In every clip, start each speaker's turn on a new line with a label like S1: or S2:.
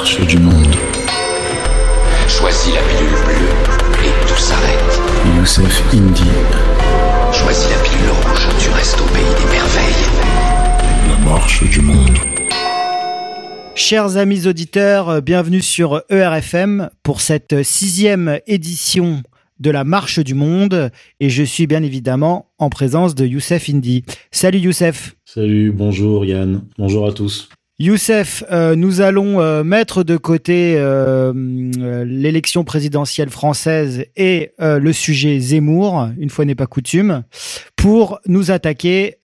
S1: marche du monde.
S2: Choisis la pilule bleue et tout s'arrête.
S1: Youssef Indy.
S2: Choisis la pilule rouge, tu restes au pays des merveilles.
S1: La marche du monde.
S3: Chers amis auditeurs, euh, bienvenue sur ERFM pour cette sixième édition de la Marche du Monde et je suis bien évidemment en présence de Youssef Indy. Salut Youssef.
S4: Salut, bonjour Yann, bonjour à tous.
S3: Youssef, euh, nous allons euh, mettre de côté euh, l'élection présidentielle française et le sujet Zemmour, une fois n'est pas coutume, pour nous attaquer,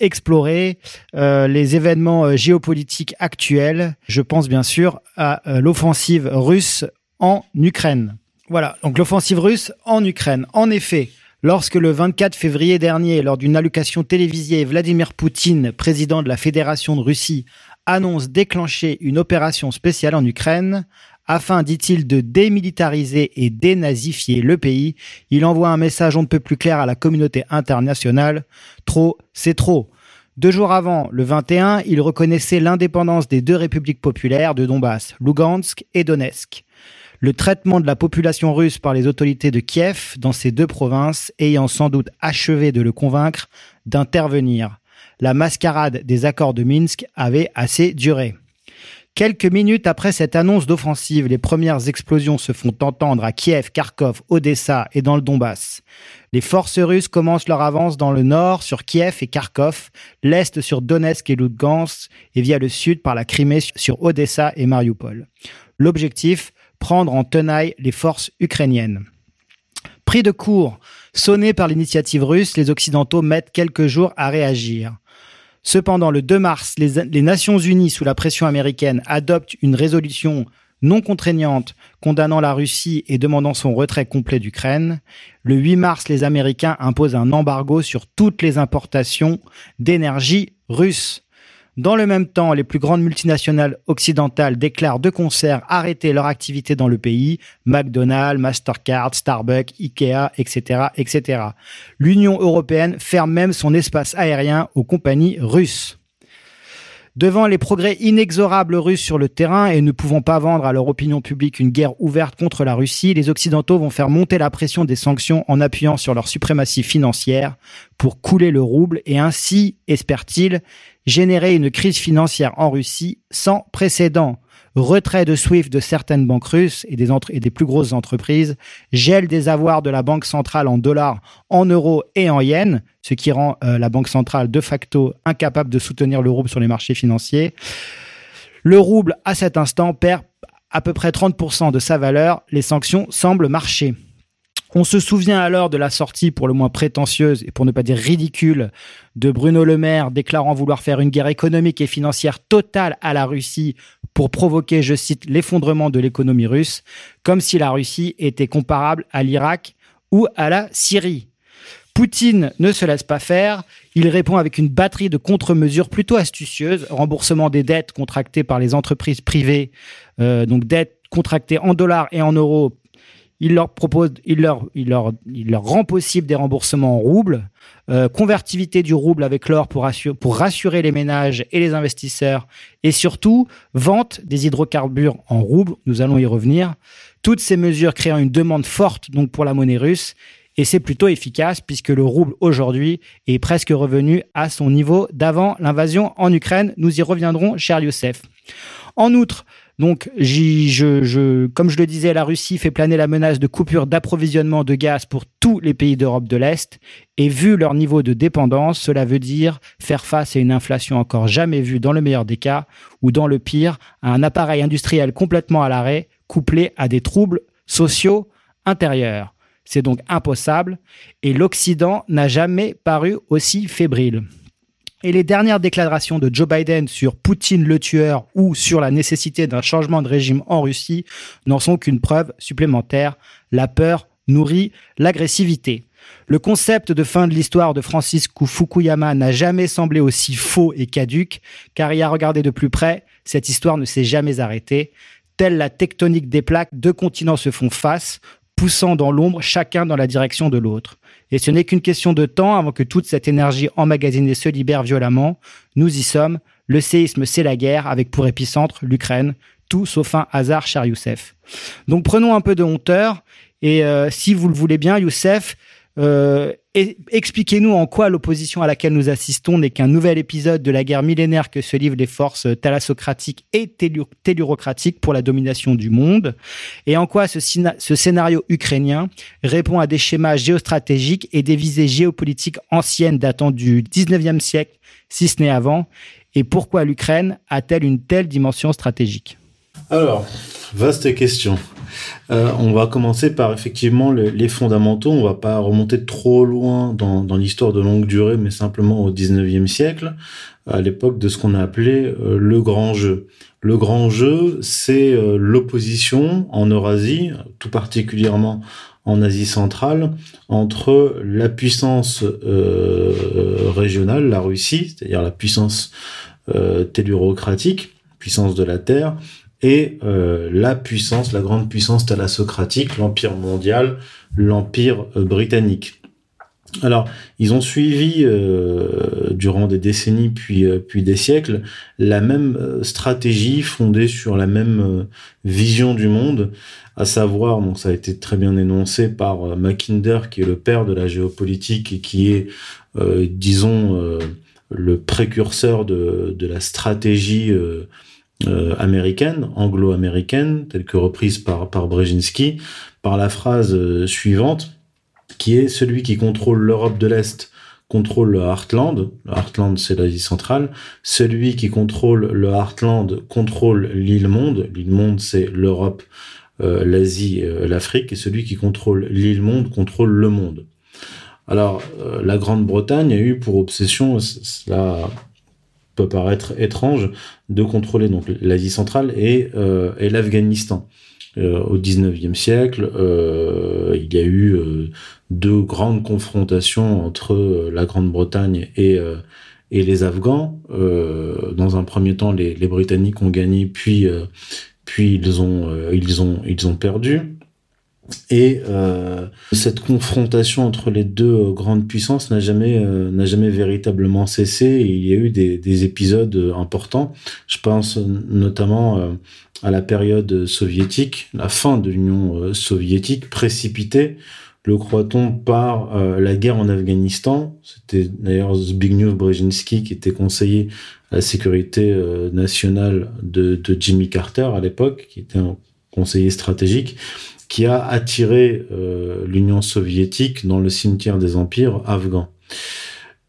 S3: explorer les événements géopolitiques actuels. Je pense bien sûr à l'offensive russe en Ukraine. Voilà, donc l'offensive russe en Ukraine. En effet, Lorsque le 24 février dernier, lors d'une allocation télévisée, Vladimir Poutine, président de la Fédération de Russie, annonce déclencher une opération spéciale en Ukraine afin, dit-il, de démilitariser et dénazifier le pays. Il envoie un message on ne peut plus clair à la communauté internationale. Trop, c'est trop. Deux jours avant, le 21, il reconnaissait l'indépendance des deux républiques populaires de Donbass, Lugansk et Donetsk. Le traitement de la population russe par les autorités de Kiev dans ces deux provinces ayant sans doute achevé de le convaincre d'intervenir la mascarade des accords de Minsk avait assez duré. Quelques minutes après cette annonce d'offensive, les premières explosions se font entendre à Kiev, Kharkov, Odessa et dans le Donbass. Les forces russes commencent leur avance dans le nord sur Kiev et Kharkov, l'est sur Donetsk et Lugansk et via le sud par la Crimée sur Odessa et Mariupol. L'objectif, prendre en tenaille les forces ukrainiennes. Pris de court, sonné par l'initiative russe, les Occidentaux mettent quelques jours à réagir. Cependant, le 2 mars, les, Nations Unies, sous la pression américaine, adoptent une résolution non contraignante condamnant la Russie et demandant son retrait complet d'Ukraine. Le 8 mars, les Américains imposent un embargo sur toutes les importations d'énergie russe. Dans le même temps, les plus grandes multinationales occidentales déclarent de concert arrêter leur activité dans le pays, McDonald's, Mastercard, Starbucks, Ikea, etc., etc. L'Union européenne ferme même son espace aérien aux compagnies russes. Devant les progrès inexorables russes sur le terrain et ne pouvant pas vendre à leur opinion publique une guerre ouverte contre la Russie, les Occidentaux vont faire monter la pression des sanctions en appuyant sur leur suprématie financière pour couler le rouble et ainsi, espère-t-il, générer une crise financière en Russie sans précédent. Retrait de SWIFT de certaines banques russes et des, plus grosses entreprises, gel des avoirs de la Banque centrale en dollars, en euros et en yens, ce qui rend euh, la Banque centrale de facto incapable de soutenir le rouble sur les marchés financiers. Le rouble, à cet instant, perd à peu près 30% de sa valeur. Les sanctions semblent marcher. On se souvient alors de la sortie pour le moins prétentieuse et pour ne pas dire ridicule de Bruno Le Maire déclarant vouloir faire une guerre économique et financière totale à la Russie pour provoquer, je cite, l'effondrement de l'économie russe, comme si la Russie était comparable à l'Irak ou à la Syrie. Poutine ne se laisse pas faire. Il répond avec une batterie de contre-mesures plutôt astucieuses. Remboursement des dettes contractées par les entreprises privées, euh, donc dettes contractées en dollars et en euros il leur rend possible des remboursements en roubles, euh, convertivité du rouble avec l'or pour, pour rassurer les ménages et les investisseurs, et surtout vente des hydrocarbures en roubles. Nous allons y revenir. Toutes ces mesures créant une demande forte donc pour la monnaie russe. Et c'est plutôt efficace puisque le rouble aujourd'hui est presque revenu à son niveau d'avant l'invasion en Ukraine. Nous y reviendrons, cher Youssef. En outre, donc, comme je le disais, la Russie fait planer la menace de coupure d'approvisionnement de gaz pour tous les pays d'Europe de l'Est. Et vu leur niveau de dépendance, cela veut dire faire face à une inflation encore jamais vue dans le meilleur des cas, ou dans le pire, à un appareil industriel complètement à l'arrêt, couplé à des troubles sociaux intérieurs. C'est donc impossible, et l'Occident n'a jamais paru aussi fébrile. Et les dernières déclarations de Joe Biden sur Poutine le tueur ou sur la nécessité d'un changement de régime en Russie n'en sont qu'une preuve supplémentaire. La peur nourrit l'agressivité. Le concept de fin de l'histoire de Francis Fukuyama n'a jamais semblé aussi faux et caduque, car y a regardé de plus près, cette histoire ne s'est jamais arrêtée. Telle la tectonique des plaques, deux continents se font face, poussant dans l'ombre chacun dans la direction de l'autre. Et ce n'est qu'une question de temps avant que toute cette énergie emmagasinée se libère violemment. Nous y sommes. Le séisme, c'est la guerre, avec pour épicentre l'Ukraine. tout sauf un hasard, cher Youssef. Donc prenons un peu de hauteur et euh, si vous le voulez bien, Youssef, euh, expliquez-nous en quoi l'opposition à laquelle nous assistons n'est qu'un nouvel épisode de la guerre millénaire que se livrent les forces thalassocratiques et tellurocratiques pour la domination du monde, et en quoi ce, ce scénario ukrainien répond à des schémas géostratégiques et des visées géopolitiques anciennes datant du 19e siècle, si ce n'est avant, et pourquoi l'Ukraine a-t-elle une telle dimension stratégique?
S4: Alors, vaste question. Euh, on va commencer par effectivement les fondamentaux. On va pas remonter trop loin dans, l'histoire de longue durée, mais simplement au 19e siècle, à l'époque de ce qu'on a appelé euh, le grand jeu. Le grand jeu, c'est euh, l'opposition en Eurasie, tout particulièrement en Asie centrale, entre la puissance régionale, la Russie, c'est-à-dire la puissance tellurocratique, puissance de la Terre, et euh, la puissance, la grande puissance thalassocratique, l'empire mondial, l'empire euh, britannique. Alors, ils ont suivi euh, durant des décennies puis puis des siècles la même stratégie fondée sur la même vision du monde, à savoir donc ça a été très bien énoncé par Mackinder qui est le père de la géopolitique et qui est disons le précurseur de de la stratégie euh, américaine, anglo-américaine, telle que reprise par, par Brzezinski, par la phrase euh, suivante, qui est celui qui contrôle l'Europe de l'Est contrôle le Heartland. Le Heartland, c'est l'Asie centrale. Celui qui contrôle le Heartland contrôle l'île monde. L'île monde, c'est l'Europe, euh, l'Asie, l'Afrique. Et celui qui contrôle l'île monde contrôle le monde. Alors, la Grande-Bretagne a eu pour obsession, cela peut paraître étrange de contrôler donc l'Asie centrale et, euh, et l'Afghanistan. Euh, au 19e siècle, euh, il y a eu deux grandes confrontations entre la Grande-Bretagne et, et les Afghans. dans un premier temps, les, les Britanniques ont gagné, puis, puis ils, ont, ils, ont, ils ont perdu. Et euh, cette confrontation entre les deux euh, grandes puissances n'a jamais euh, n'a jamais véritablement cessé. Il y a eu des, des épisodes importants. Je pense notamment à la période soviétique, la fin de l'Union soviétique précipitée, le croit-on, par la guerre en Afghanistan. C'était d'ailleurs Zbigniew Brzezinski qui était conseiller à la sécurité nationale de, de Jimmy Carter à l'époque, qui était un conseiller stratégique qui a attiré euh, l'Union soviétique dans le cimetière des empires afghans.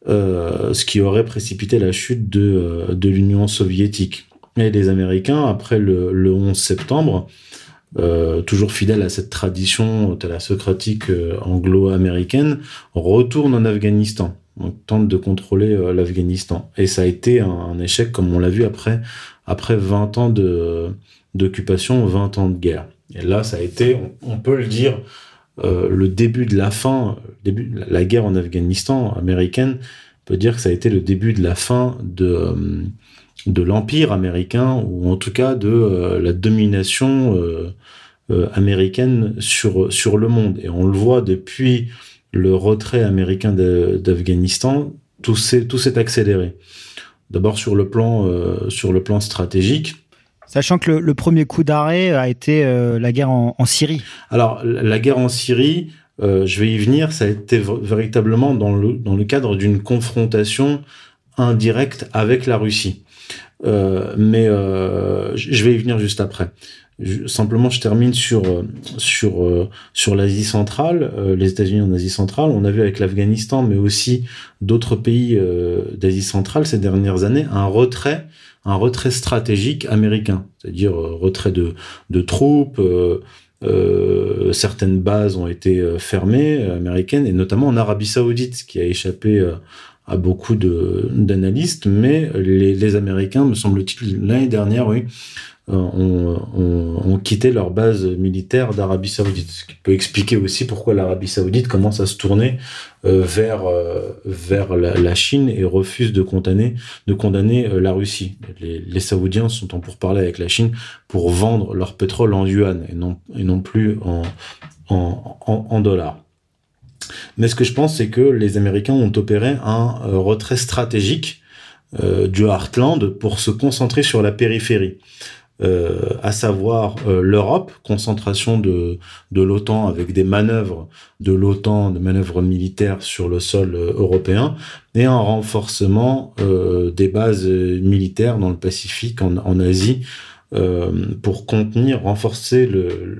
S4: Euh, ce qui aurait précipité la chute de, euh, de l'Union soviétique. Et les Américains, après le, le 11 septembre, toujours fidèles à cette tradition thalassocratique anglo-américaine, retournent en Afghanistan. On tente de contrôler l'Afghanistan. Et ça a été un, échec, comme on l'a vu après, après 20 ans d'occupation, 20 ans de guerre. Et là, ça a été, on, peut le dire, euh, le début de la fin, début, la guerre en Afghanistan américaine, on peut dire que ça a été le début de la fin de, euh, de l'empire américain, ou en tout cas de euh, la domination américaine sur, sur le monde. Et on le voit depuis le retrait américain d'Afghanistan, tout s'est accéléré. D'abord sur le plan sur le plan stratégique,
S3: Sachant que le, premier coup d'arrêt a été euh, la guerre en, Syrie.
S4: Alors, la guerre en Syrie, euh, je vais y venir, ça a été véritablement dans le, dans le cadre d'une confrontation indirecte avec la Russie. Euh, mais je vais y venir juste après. simplement, je termine sur sur sur l'Asie centrale, les États-Unis en Asie centrale. On a vu avec l'Afghanistan, mais aussi d'autres pays d'Asie centrale ces dernières années, un retrait un retrait stratégique américain, c'est-à-dire euh, retrait de, de troupes. Euh, euh, certaines bases ont été fermées américaines et notamment en Arabie Saoudite, qui a échappé à beaucoup d'analystes, mais les, Américains, me semble-t-il, l'année dernière, oui, euh, ont, quitté leur base militaire d'Arabie Saoudite, ce qui peut expliquer aussi pourquoi l'Arabie Saoudite commence à se tourner euh, vers euh, vers la, Chine et refuse de condamner de condamner la Russie. Les, Saoudiens sont en pourparlers avec la Chine pour vendre leur pétrole en yuan et non et non plus en, en, dollars. Mais ce que je pense, c'est que les Américains ont opéré un retrait stratégique du Heartland pour se concentrer sur la périphérie. euh, à savoir euh, l'Europe, concentration de, de l'OTAN avec des manœuvres de l'OTAN, de manœuvres militaires sur le sol euh, européen, et un renforcement des bases militaires dans le Pacifique, en, en Asie, pour contenir, renforcer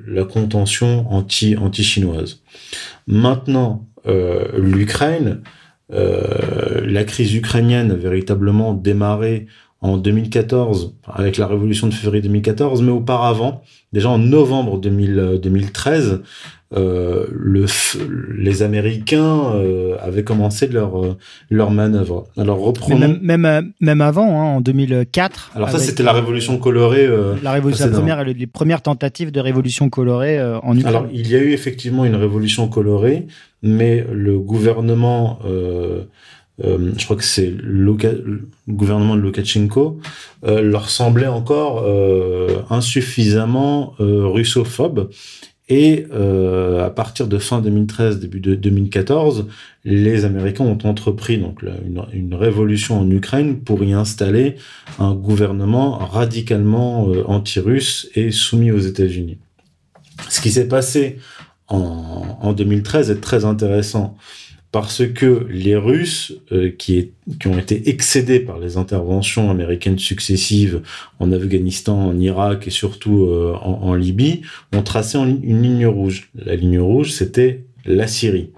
S4: la contention anti, Maintenant, l'Ukraine, la crise ukrainienne a véritablement démarré en 2014, avec la révolution de février 2014, mais auparavant, déjà en novembre 2013, euh, le, les Américains euh, avaient commencé leur euh, leur manœuvre. Alors reprenons.
S3: même, même, même avant, hein, en 2004.
S4: Alors ça, c'était la révolution colorée.
S3: la révolution, la première, les premières tentatives de révolution colorée en Ukraine.
S4: Alors il y a eu effectivement une révolution colorée, mais le gouvernement euh, je crois que c'est le gouvernement de Lukashenko, euh, leur semblait encore euh, insuffisamment russophobe. Et à partir de fin 2013, début de 2014, les Américains ont entrepris donc une, révolution en Ukraine pour y installer un gouvernement radicalement anti-russe et soumis aux États-Unis. Ce qui s'est passé en 2013 est très intéressant parce que les Russes, euh, qui, qui, ont été excédés par les interventions américaines successives en Afghanistan, en Irak et surtout euh, en, Libye, ont tracé une ligne rouge. La ligne rouge, c'était la Syrie.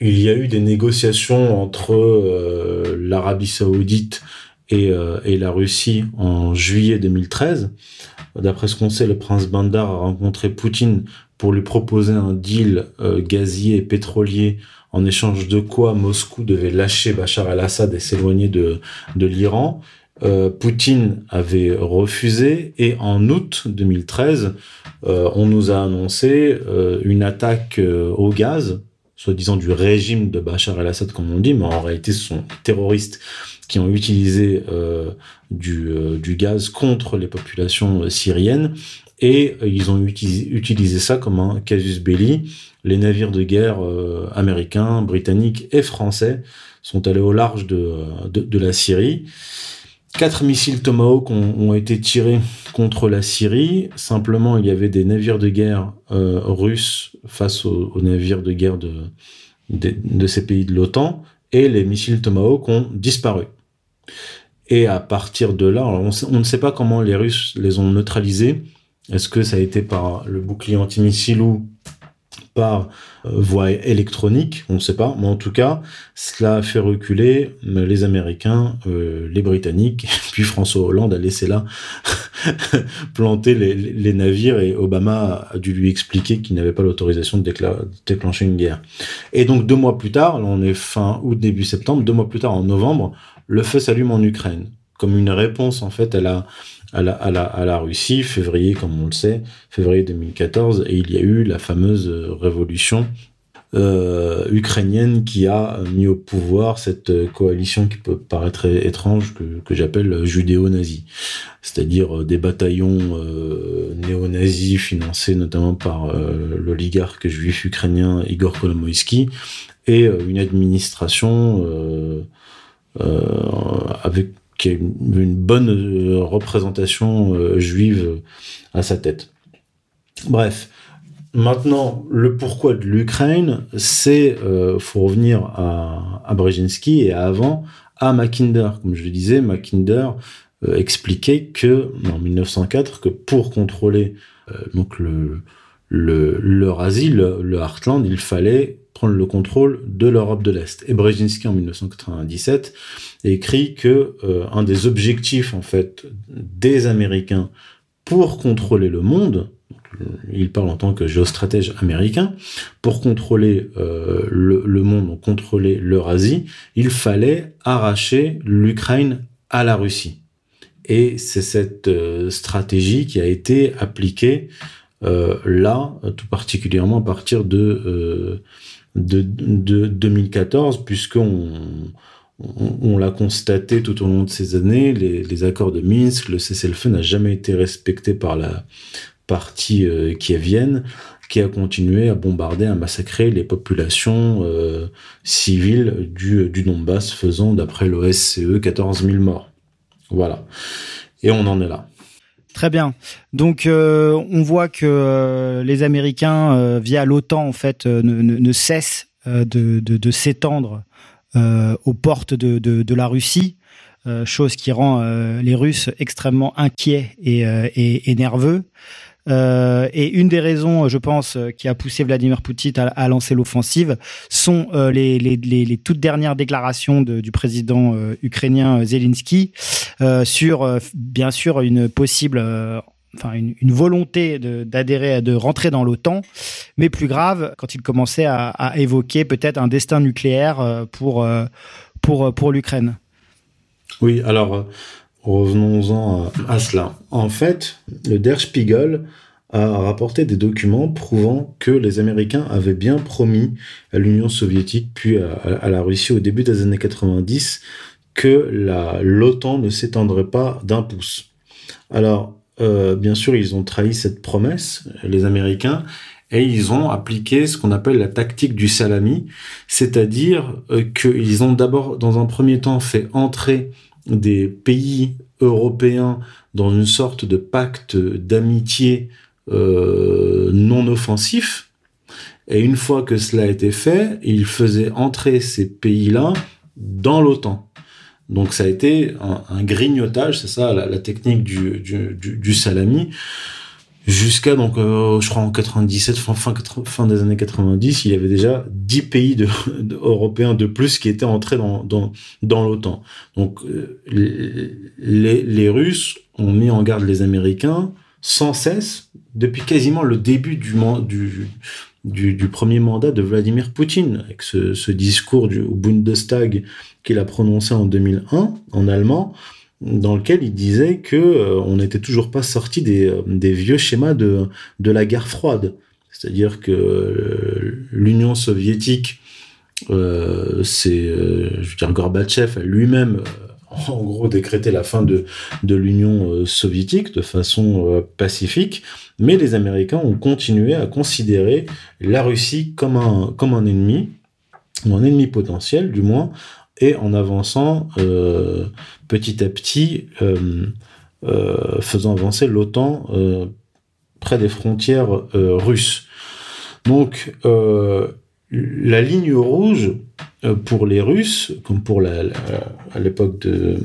S4: Il y a eu des négociations entre euh, l'Arabie saoudite et, et, la Russie en juillet 2013. D'après ce qu'on sait, le prince Bandar a rencontré Poutine pour lui proposer un deal gazier et pétrolier en échange de quoi Moscou devait lâcher Bachar el-Assad et s'éloigner de, de l'Iran. Euh, Poutine avait refusé et en août 2013, euh, on nous a annoncé euh, une attaque au gaz, soi-disant du régime de Bachar el-Assad comme on dit, mais en réalité ce sont terroristes qui ont utilisé du, du, gaz contre les populations syriennes et ils ont utilisé, ça comme un casus belli les navires de guerre euh, américains, britanniques et français sont allés au large de, de, la Syrie. Quatre missiles Tomahawk ont, été tirés contre la Syrie. Simplement, il y avait des navires de guerre euh, russes face aux, navires de guerre de, ces pays de l'OTAN, et les missiles Tomahawk ont disparu. Et à partir de là, on, ne sait pas comment les Russes les ont neutralisés. Est-ce que ça a été par le bouclier antimissile ou par euh, voie électronique, on ne sait pas, mais en tout cas, cela a fait reculer euh, les Américains, euh, les Britanniques, puis François Hollande a laissé là planter les, navires et Obama a dû lui expliquer qu'il n'avait pas l'autorisation de déclencher une guerre. Et donc deux mois plus tard, là on est fin août, début septembre, deux mois plus tard en novembre, le feu s'allume en Ukraine, comme une réponse en fait à la à la, Russie, février, comme on le sait, février 2014, et il y a eu la fameuse révolution euh, ukrainienne qui a mis au pouvoir cette coalition qui peut paraître étrange, que, j'appelle judéo-nazi. C'est-à-dire euh, des bataillons euh, néo-nazis financés notamment par euh, l'oligarque juif ukrainien Igor Kolomoïski et euh, une administration euh, avec qui a une, bonne euh, représentation euh, juive à sa tête. Bref, maintenant, le pourquoi de l'Ukraine, c'est, euh, faut revenir à, Brzezinski et avant, à Mackinder. Comme je le disais, Mackinder euh, expliquait que, en 1904, que pour contrôler donc le, le, l'Eurasie, le, le Heartland, il fallait prendre le contrôle de l'Europe de l'Est. Et Brzezinski, en 1997, écrit que euh, un des objectifs, en fait, des Américains pour contrôler le monde, il parle en tant que géostratège américain, pour contrôler euh, le, le, monde, contrôler l'Eurasie, il fallait arracher l'Ukraine à la Russie. Et c'est cette euh, stratégie qui a été appliquée euh, là, tout particulièrement à partir de euh, de, de 2014, puisqu'on on, on l'a constaté tout au long de ces années, les, les accords de Minsk, le cessez-le-feu n'a jamais été respecté par la partie euh, kievienne, qui a continué à bombarder, à massacrer les populations euh, civiles du, du Donbass, faisant, d'après l'OSCE, 14 000 morts. Voilà. Et on en est là.
S3: Très bien. Donc on voit que les Américains, via l'OTAN, en fait, ne, cessent de, s'étendre aux portes de, la Russie. chose qui rend les Russes extrêmement inquiets et, et, et nerveux. Euh, et une des raisons, je pense, euh, qui a poussé Vladimir Poutine à, lancer l'offensive sont euh, les, toutes dernières déclarations du président ukrainien Zelensky sur, bien sûr, une possible enfin une, volonté d'adhérer, de, rentrer dans l'OTAN, mais plus grave quand il commençait à, à évoquer peut-être un destin nucléaire pour pour pour l'Ukraine.
S4: Oui, alors Revenons-en à, cela. En fait, le Der Spiegel a rapporté des documents prouvant que les Américains avaient bien promis à l'Union soviétique puis à, la Russie au début des années 90 que l'OTAN ne s'étendrait pas d'un pouce. Alors, euh, bien sûr, ils ont trahi cette promesse, les Américains, et ils ont appliqué ce qu'on appelle la tactique du salami, c'est-à-dire euh, qu'ils ont d'abord, dans un premier temps, fait entrer des pays européens dans une sorte de pacte d'amitié euh, non offensif. Et une fois que cela a été fait, il faisait entrer ces pays-là dans l'OTAN. Donc ça a été un, grignotage, c'est ça la, technique du, du, du salami jusqu'à donc euh, je crois en 97 fin, fin, des années 90 il y avait déjà 10 pays européens de plus qui étaient entrés dans l'OTAN. Donc euh, les, les Russes ont mis en garde les Américains sans cesse depuis quasiment le début du du du, premier mandat de Vladimir Poutine avec ce, ce discours du Bundestag qu'il a prononcé en 2001 en allemand dans lequel il disait que euh, on n'était toujours pas sorti des, euh, des, vieux schémas de, de la guerre froide. C'est-à-dire que euh, l'Union soviétique, c'est, je veux dire, Gorbatchev lui-même, en gros, décrété la fin de, de l'Union soviétique de façon pacifique, mais les Américains ont continué à considérer la Russie comme un, comme un ennemi, ou un ennemi potentiel du moins, et en avançant euh, petit à petit, euh, euh, faisant avancer l'OTAN près des frontières russes. Donc, la ligne rouge pour les Russes, comme pour la, à l'époque de,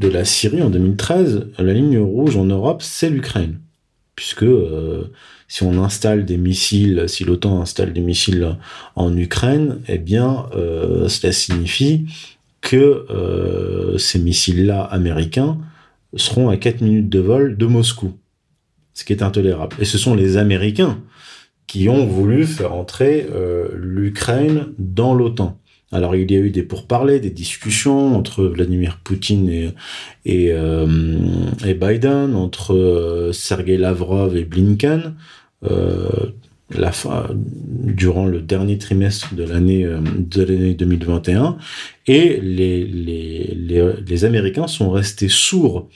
S4: la Syrie en 2013, la ligne rouge en Europe, c'est l'Ukraine. Puisque si on installe des missiles, si l'OTAN installe des missiles en Ukraine, eh bien, euh, cela signifie que euh, ces missiles-là américains seront à 4 minutes de vol de Moscou, ce qui est intolérable. Et ce sont les Américains qui ont voulu faire entrer euh, l'Ukraine dans l'OTAN. Alors il y a eu des pourparlers, des discussions entre Vladimir Poutine et, et Biden, entre Sergei Lavrov et Blinken. Euh, durant le dernier trimestre de l'année euh, de l'année 2021 et les, les, les, Américains sont restés sourds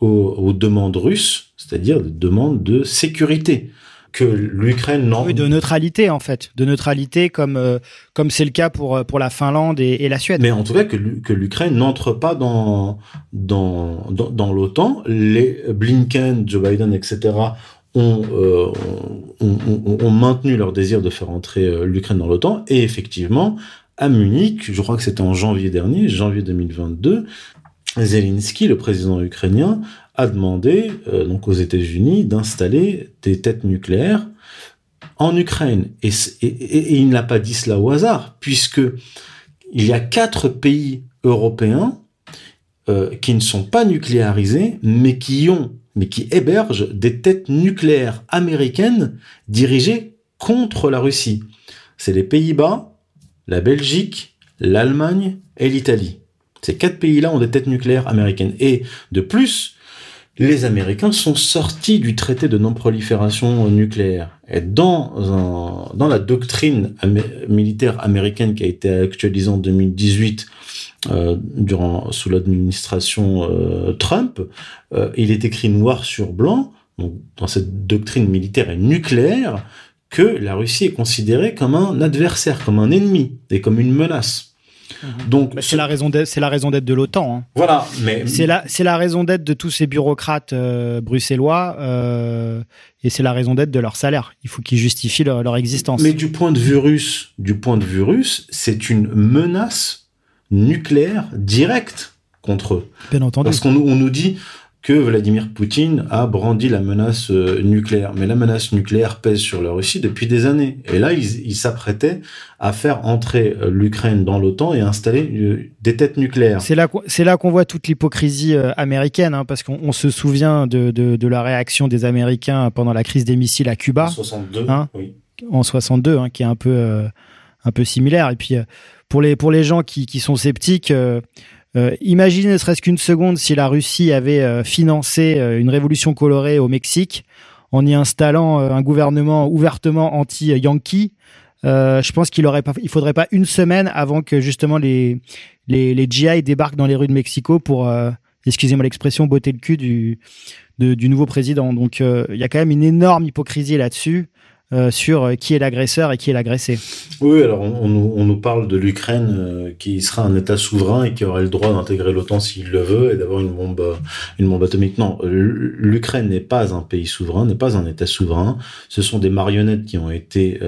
S4: aux demandes russes, c'est-à-dire des demandes de sécurité que l'Ukraine
S3: non oui, de neutralité en fait. De neutralité comme euh, comme c'est le cas pour pour la Finlande et, et la Suède.
S4: Mais en tout cas que que l'Ukraine n'entre pas dans dans dans, dans l'OTAN. Les Blinken Joe Biden etc euh, ont, ont, maintenu leur désir de faire entrer euh, l'Ukraine dans l'OTAN. Et effectivement, à Munich, je crois que c'était en janvier dernier, janvier 2022, Zelensky, le président ukrainien, a demandé euh, donc aux États-Unis d'installer des têtes nucléaires en Ukraine. Et, et, et il n'a pas dit cela au hasard, puisque il y a quatre pays européens euh, qui ne sont pas nucléarisés, mais qui ont mais qui héberge des têtes nucléaires américaines dirigées contre la Russie. C'est les Pays-Bas, la Belgique, l'Allemagne et l'Italie. Ces quatre pays-là ont des têtes nucléaires américaines. Et de plus, les Américains sont sortis du traité de non-prolifération nucléaire. Et dans, dans la doctrine militaire américaine qui a été actualisée en 2018 euh, durant sous l'administration euh, Trump, euh, il est écrit noir sur blanc, donc dans cette doctrine militaire et nucléaire, que la Russie est considérée comme un adversaire, comme un ennemi et comme une menace. Donc
S3: Bah, c'est la raison d'être, c'est la raison d'être de l'OTAN. hein.
S4: voilà, mais
S3: C'est la, c'est la raison d'être de tous ces bureaucrates euh, bruxellois euh, et c'est la raison d'être de leur salaire. Il faut qu'ils justifient leur, leur existence.
S4: Mais du point de vue russe, du point de vue russe, c'est une menace nucléaire directe contre eux.
S3: Bien entendu.
S4: Parce qu'on on nous dit que Vladimir Poutine a brandi la menace euh, nucléaire. Mais la menace nucléaire pèse sur la Russie depuis des années. Et là, ils s'apprêtaient à faire entrer euh, l'Ukraine dans l'OTAN et installer euh, des têtes nucléaires.
S3: C'est là, qu'on- c'est là qu'on voit toute l'hypocrisie américaine, hein, parce qu'on on se souvient de, de, de la réaction des Américains pendant la crise des missiles à Cuba.
S4: En 62,
S3: Hein
S4: oui.
S3: en 62, hein, qui est un peu euh, un peu similaire. Et puis pour les pour les gens qui, qui sont sceptiques, euh, euh, imaginez ne serait-ce qu'une seconde si la Russie avait euh, financé euh, une révolution colorée au Mexique en y installant euh, un gouvernement ouvertement anti-Yankee. Euh, je pense qu'il aurait pas, il faudrait pas une semaine avant que justement les les, les GI débarquent dans les rues de Mexico pour, euh, excusez-moi l'expression, botter le cul du du nouveau président. Donc il y a quand même une énorme hypocrisie là-dessus euh, sur euh, qui est l'agresseur et qui est l'agressé.
S4: Oui, alors on, nous, parle de l'Ukraine euh, qui sera un État souverain et qui aurait le droit d'intégrer l'OTAN s'il le veut et d'avoir une bombe, une bombe atomique. Non, l'Ukraine n'est pas un pays souverain, n'est pas un État souverain. Ce sont des marionnettes qui ont été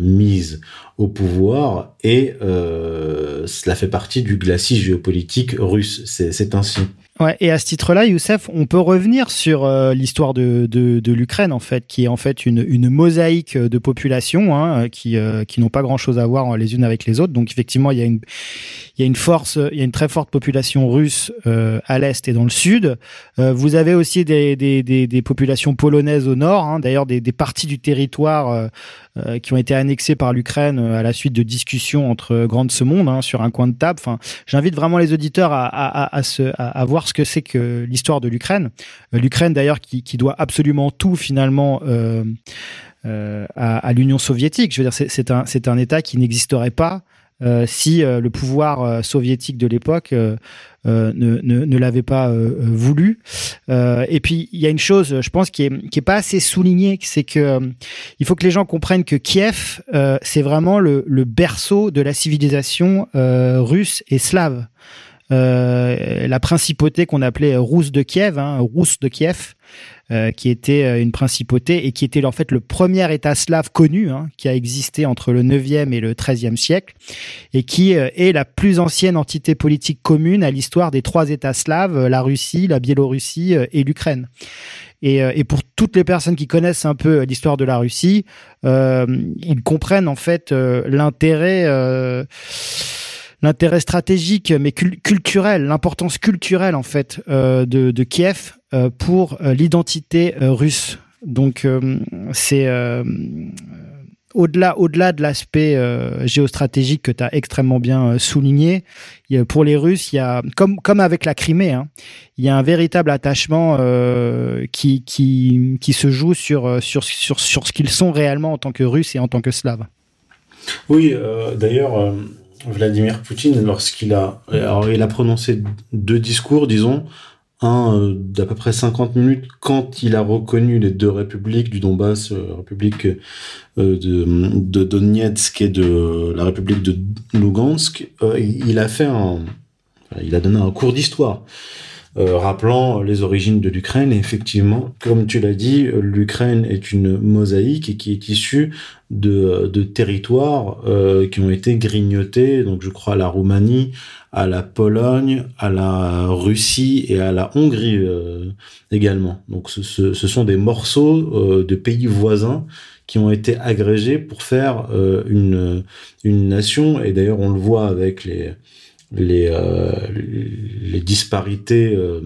S4: mises au pouvoir et cela fait partie du glacis géopolitique russe. C'est ainsi.
S3: Et à ce titre-là, Youssef, on peut revenir sur euh, l'histoire de, de, l'Ukraine, en fait, qui est en fait une, une mosaïque de populations hein, qui, euh, qui n'ont pas grand-chose à voir les unes avec les autres. Donc, effectivement, il y a une, il y a une force, il y a une très forte population russe euh, à l'est et dans le sud. Euh, vous avez aussi des, des, populations polonaises au nord, hein, d'ailleurs des parties du territoire euh, euh, qui ont été annexées par l'Ukraine euh, à la suite de discussions entre grands de ce monde hein, sur un coin de table. Enfin, j'invite vraiment les auditeurs à, à, se, à, voir ce que c'est que l'histoire de l'Ukraine. Euh, L'Ukraine d'ailleurs qui, qui doit absolument tout finalement euh, euh, à, l'Union soviétique. Je veux dire, c'est- un, un État qui n'existerait pas euh, si euh, le pouvoir euh, soviétique de l'époque euh, euh, ne, ne, ne l'avait pas voulu. Et puis il y a une chose, je pense, qui est qui est pas assez soulignée, c'est que il faut que les gens comprennent que Kiev, c'est vraiment le, le berceau de la civilisation russe et slave. La principauté qu'on appelait Rousse de Kiev, hein, Rousse de Kiev, qui était euh, une principauté et qui était en fait le premier État slave connu hein, qui a existé entre le 9e et le 13e siècle et qui euh, est la plus ancienne entité politique commune à l'histoire des trois États slaves, euh, la Russie, la Biélorussie euh, et l'Ukraine. Et, euh, pour toutes les personnes qui connaissent un peu l'histoire de la Russie, euh, ils comprennent en fait euh, l'intérêt euh, l'intérêt stratégique mais cul- culturel, l'importance culturelle en fait euh, de, Kiev euh, pour euh, l'identité russe. Donc c'est au-delà au-delà de l'aspect géostratégique que tu as extrêmement bien souligné, pour les Russes, il y a comme comme avec la Crimée, hein, il y a un véritable attachement qui qui qui se joue sur sur sur sur ce qu'ils sont réellement en tant que Russes et en tant que Slaves.
S4: Oui, d'ailleurs, Vladimir Poutine, lorsqu'il a, alors il prononcé deux discours, disons, un euh, d'à peu près 50 minutes quand il a reconnu les deux républiques du Donbass, euh, république euh, de, Donetsk et de la république de Lugansk, euh, il a fait un, il a donné un cours d'histoire. euh, rappelant les origines de l'Ukraine. Effectivement, comme tu l'as dit, euh, l'Ukraine est une mosaïque qui est issue de, de territoires euh, qui ont été grignotés, donc je crois à la Roumanie, à la Pologne, à la Russie et à la Hongrie euh, également. Donc ce, ce, ce sont des morceaux euh, de pays voisins qui ont été agrégés pour faire euh, une, une nation. Et d'ailleurs, on le voit avec les les, euh, les disparités euh,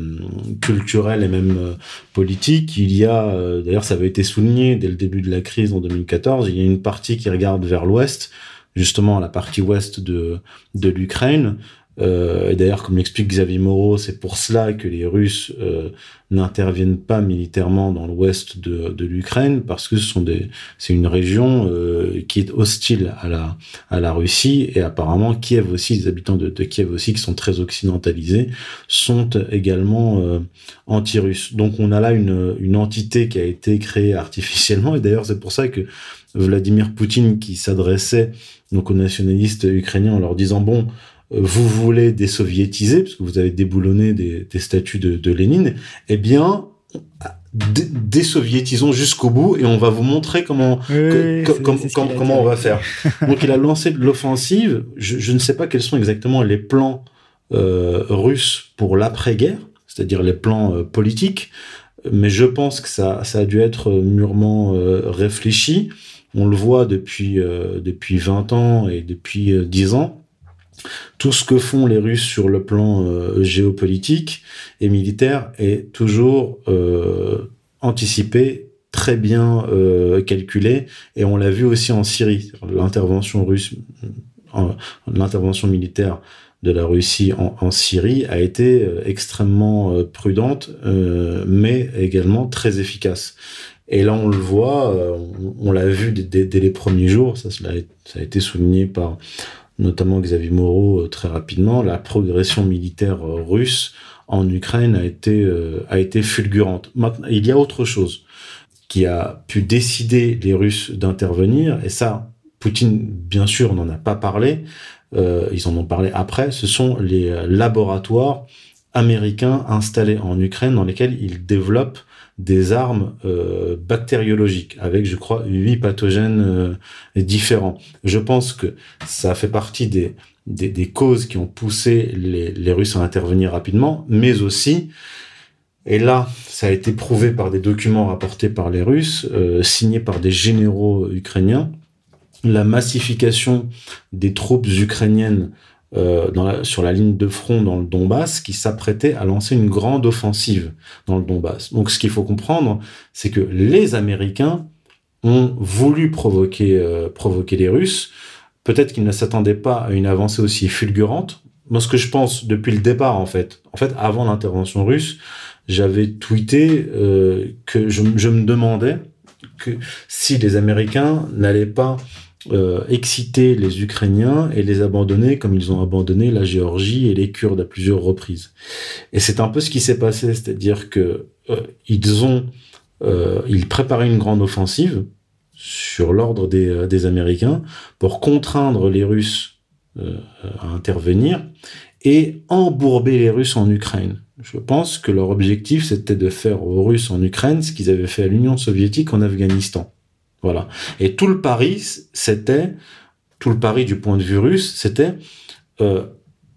S4: culturelles et même euh, politiques. Il y a, d'ailleurs, ça avait été souligné dès le début de la crise en 2014, il y a une partie qui regarde vers l'ouest, justement la partie ouest de, de l'Ukraine. Euh, et d'ailleurs, comme l'explique Xavier Moreau, c'est pour cela que les Russes euh, n'interviennent pas militairement dans l'ouest de, de l'Ukraine, parce que ce sont des, c'est une région euh, qui est hostile à la, à la Russie, et apparemment Kiev aussi, les habitants de, de Kiev aussi, qui sont très occidentalisés, sont également euh, anti-russes. Donc on a là une, une entité qui a été créée artificiellement, et d'ailleurs c'est pour ça que Vladimir Poutine, qui s'adressait donc aux nationalistes ukrainiens en leur disant bon, vous voulez désoviétiser, parce que vous avez déboulonné des, des statues de, de Lénine, eh bien, dé- désoviétisons jusqu'au bout et on va vous montrer comment
S3: Oui,
S4: com- com- comment on va faire. Donc il a lancé de l'offensive. Je, je ne sais pas quels sont exactement les plans euh, russes pour l'après-guerre, c'est-à-dire les plans euh, politiques, mais je pense que ça, ça a dû être mûrement euh, réfléchi. On le voit depuis, depuis 20 ans et depuis euh, 10 ans. Tout ce que font les Russes sur le plan euh, géopolitique et militaire est toujours euh, anticipé, très bien euh, calculé, et on l'a vu aussi en Syrie. L'intervention russe, en- l'intervention militaire de la Russie en, Syrie a été extrêmement prudente, mais également très efficace. Et là, on le voit, on, l'a vu dès, les premiers jours, ça a été souligné par notamment Xavier Moreau euh, très rapidement, la progression militaire euh, russe en Ukraine a été, euh, a été fulgurante. Maintenant, il y a autre chose qui a pu décider les Russes d'intervenir, et ça, Poutine, bien sûr, n'en a pas parlé, euh, ils en ont parlé après, ce sont les laboratoires américains installés en Ukraine dans lesquels ils développent des armes euh, bactériologiques avec, je crois, huit pathogènes euh, différents. Je pense que ça fait partie des, des, causes qui ont poussé les, les Russes à intervenir rapidement, mais aussi, et là, ça a été prouvé par des documents rapportés par les Russes, euh, signés par des généraux ukrainiens, la massification des troupes ukrainiennes euh, sur la ligne de front dans le Donbass qui s'apprêtait à lancer une grande offensive dans le Donbass. Donc ce qu'il faut comprendre, c'est que les Américains ont voulu provoquer, euh, provoquer les Russes. Peut-être qu'ils ne s'attendaient pas à une avancée aussi fulgurante. Moi, ce que je pense depuis le départ, en fait, en fait, avant l'intervention russe, j'avais tweeté euh, que je, me demandais si les Américains n'allaient pas euh, exciter les Ukrainiens et les abandonner comme ils ont abandonné la Géorgie et les Kurdes à plusieurs reprises. Et c'est un peu ce qui s'est passé, c'est-à-dire que euh, ils ont, euh, ils préparaient une grande offensive sur l'ordre des, euh, des Américains pour contraindre les Russes euh, à intervenir et embourber les Russes en Ukraine. Je pense que leur objectif, c'était de faire aux Russes en Ukraine ce qu'ils avaient fait à l'Union soviétique en Afghanistan. Et tout le pari, c'était, tout le pari du point de vue russe, c'était, euh,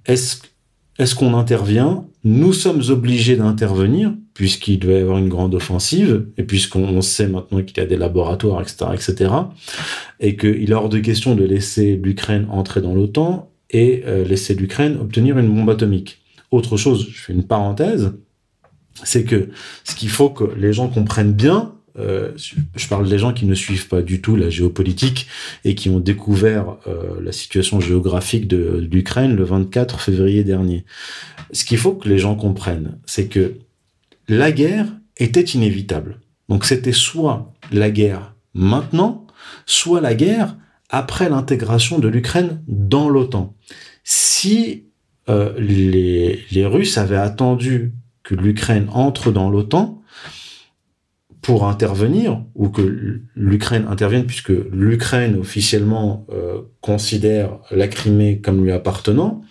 S4: est-ce qu'on intervient? Nous sommes obligés d'intervenir, puisqu'il devait y avoir une grande offensive, et puisqu'on on sait maintenant qu'il y a des laboratoires, etc., etc., et qu'il est hors de question de laisser l'Ukraine entrer dans l'OTAN et euh, laisser l'Ukraine obtenir une bombe atomique. Autre chose, je fais une parenthèse, c'est que ce qu'il faut que les gens comprennent bien, euh, je parle des gens qui ne suivent pas du tout la géopolitique et qui ont découvert euh, la situation géographique de, l'Ukraine le 24 février dernier. Ce qu'il faut que les gens comprennent, c'est que la guerre était inévitable. Donc c'était soit la guerre maintenant, soit la guerre après l'intégration de l'Ukraine dans l'OTAN. Si euh, les Russes avaient attendu que l'Ukraine entre dans l'OTAN pour intervenir, ou que l'Ukraine intervienne, puisque l'Ukraine officiellement euh, considère la Crimée comme lui appartenant,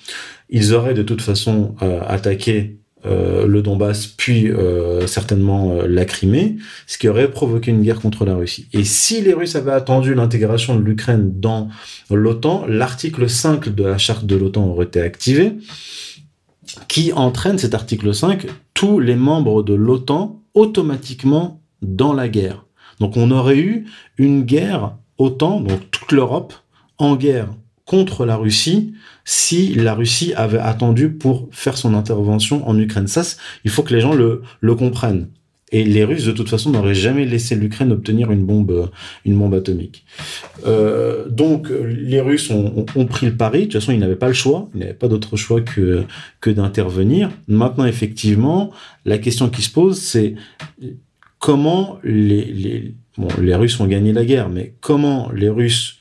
S4: ils auraient de toute façon euh, attaqué euh, le Donbass, puis certainement la Crimée, ce qui aurait provoqué une guerre contre la Russie. Et si les Russes avaient attendu l'intégration de l'Ukraine dans l'OTAN, l'article 5 de la charte de l'OTAN aurait été activé, qui entraîne cet article 5 tous les membres de l'OTAN automatiquement dans la guerre. Donc on aurait eu une guerre OTAN, donc toute l'Europe, en guerre contre la Russie si la Russie avait attendu pour faire son intervention en Ukraine. Ça, il faut que les gens le, le comprennent. Et les Russes, de toute façon, n'auraient jamais laissé l'Ukraine obtenir une bombe, une bombe atomique. Euh, donc, les Russes ont, ont, pris le pari. De toute façon, ils n'avaient pas le choix. Ils n'avaient pas d'autre choix que, que d'intervenir. Maintenant, effectivement, la question qui se pose, c'est comment les, les, les Russes ont gagné la guerre, mais comment les Russes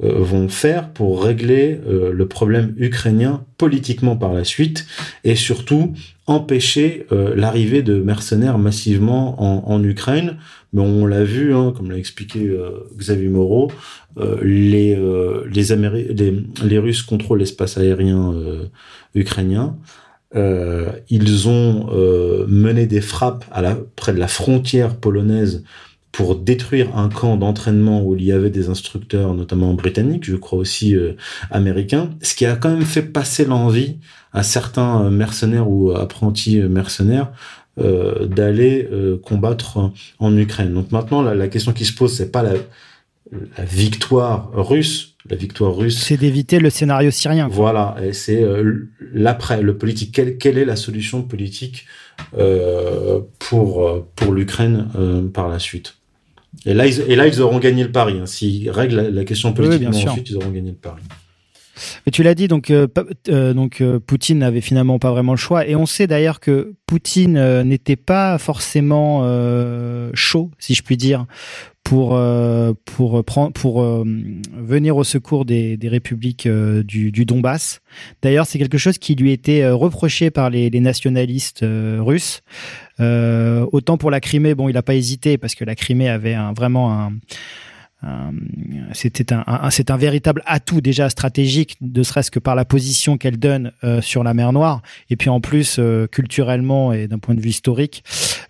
S4: vont faire pour régler le problème ukrainien politiquement par la suite et surtout empêcher l'arrivée de mercenaires massivement en, en Ukraine. Mais on l'a vu, hein, comme l'a expliqué Xavier Moreau, les, les, les, Russes contrôlent l'espace aérien ukrainien. Euh, ils ont euh, mené des frappes à la, près de la frontière polonaise pour détruire un camp d'entraînement où il y avait des instructeurs, notamment britanniques, je crois aussi euh, américains, ce qui a quand même fait passer l'envie à certains mercenaires ou apprentis mercenaires euh, d'aller combattre en Ukraine. Donc maintenant, la, la question qui se pose, c'est pas la victoire russe, la victoire russe.
S3: C'est d'éviter le scénario syrien.
S4: Voilà, et c'est euh, l'après, le politique. Quelle, quelle, est la solution politique euh, pour euh, pour l'Ukraine euh, par la suite? Et là, ils, et là, ils auront gagné le pari. Hein. S'ils règlent la, la question politique,
S3: oui,
S4: ensuite, ils auront gagné le pari.
S3: Mais tu l'as dit, donc, euh, euh, donc euh, Poutine n'avait finalement pas vraiment le choix. Et on sait d'ailleurs que Poutine euh, n'était pas forcément chaud, si je puis dire, pour euh, pour prendre pour venir au secours des, des républiques du, du, Donbass. D'ailleurs, c'est quelque chose qui lui était reproché par les, les nationalistes russes. autant pour la Crimée, bon, il n'a pas hésité parce que la Crimée avait un, vraiment un euh, c'était un, c'est un véritable atout déjà stratégique, ne serait-ce que par la position qu'elle donne euh, sur la mer Noire, et puis en plus euh, culturellement et d'un point de vue historique,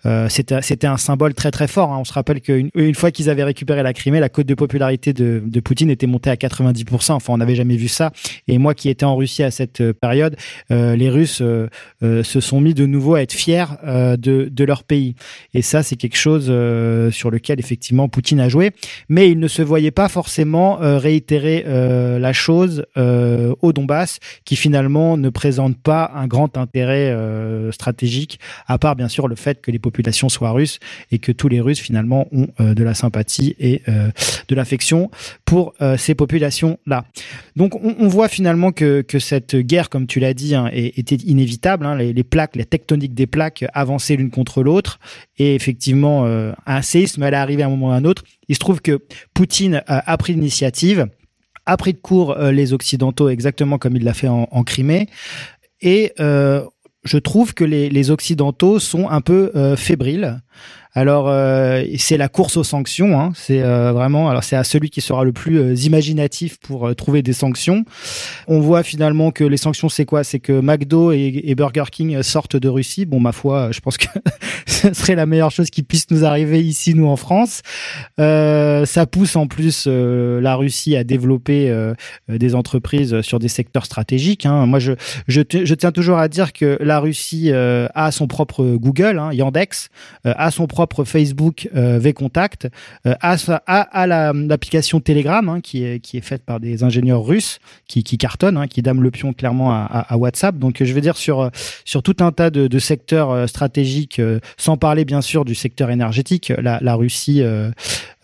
S3: euh, c'était un symbole très très fort. Hein. On se rappelle qu'une une fois qu'ils avaient récupéré la Crimée, la cote de popularité de, de Poutine était montée à 90%. Enfin, on n'avait jamais vu ça. Et moi, qui étais en Russie à cette euh, période, les Russes se sont mis de nouveau à être fiers de de leur pays. Et ça, c'est quelque chose sur lequel effectivement Poutine a joué, mais il ne se voyait pas forcément euh, réitérer euh, la chose euh, au Donbass, qui finalement ne présente pas un grand intérêt stratégique, à part bien sûr le fait que les populations soient russes et que tous les Russes finalement ont de la sympathie et de l'affection pour ces populations-là. Donc on, on, voit finalement que, que cette guerre, comme tu l'as dit, hein, était inévitable. Hein, les, plaques, les tectoniques des plaques avançaient l'une contre l'autre, et effectivement un séisme allait arriver à un moment ou à un autre. Il se trouve que Poutine a, pris l'initiative, a pris de court euh, les Occidentaux exactement comme il l'a fait en, Crimée. Et euh, je trouve que les, les, Occidentaux sont un peu euh, fébriles. Alors euh, c'est la course aux sanctions, hein. c'est euh, vraiment alors c'est à celui qui sera le plus euh, imaginatif pour trouver des sanctions. On voit finalement que les sanctions c'est quoi? C'est que McDo et, Burger King sortent de Russie. Bon ma foi, je pense que ce serait la meilleure chose qui puisse nous arriver ici nous en France. Ça pousse en plus la Russie à développer des entreprises sur des secteurs stratégiques. Hein. Moi je, je, je tiens toujours à dire que la Russie a son propre Google, hein, Yandex, a son propre Facebook euh, VContact euh, à, à, à l'application la, Telegram hein, qui, est, faite par des ingénieurs russes qui, cartonnent, hein, qui dament le pion clairement à, WhatsApp. Donc je veux dire sur, sur tout un tas de, secteurs euh, stratégiques, euh, sans parler bien sûr du secteur énergétique, la, Russie euh,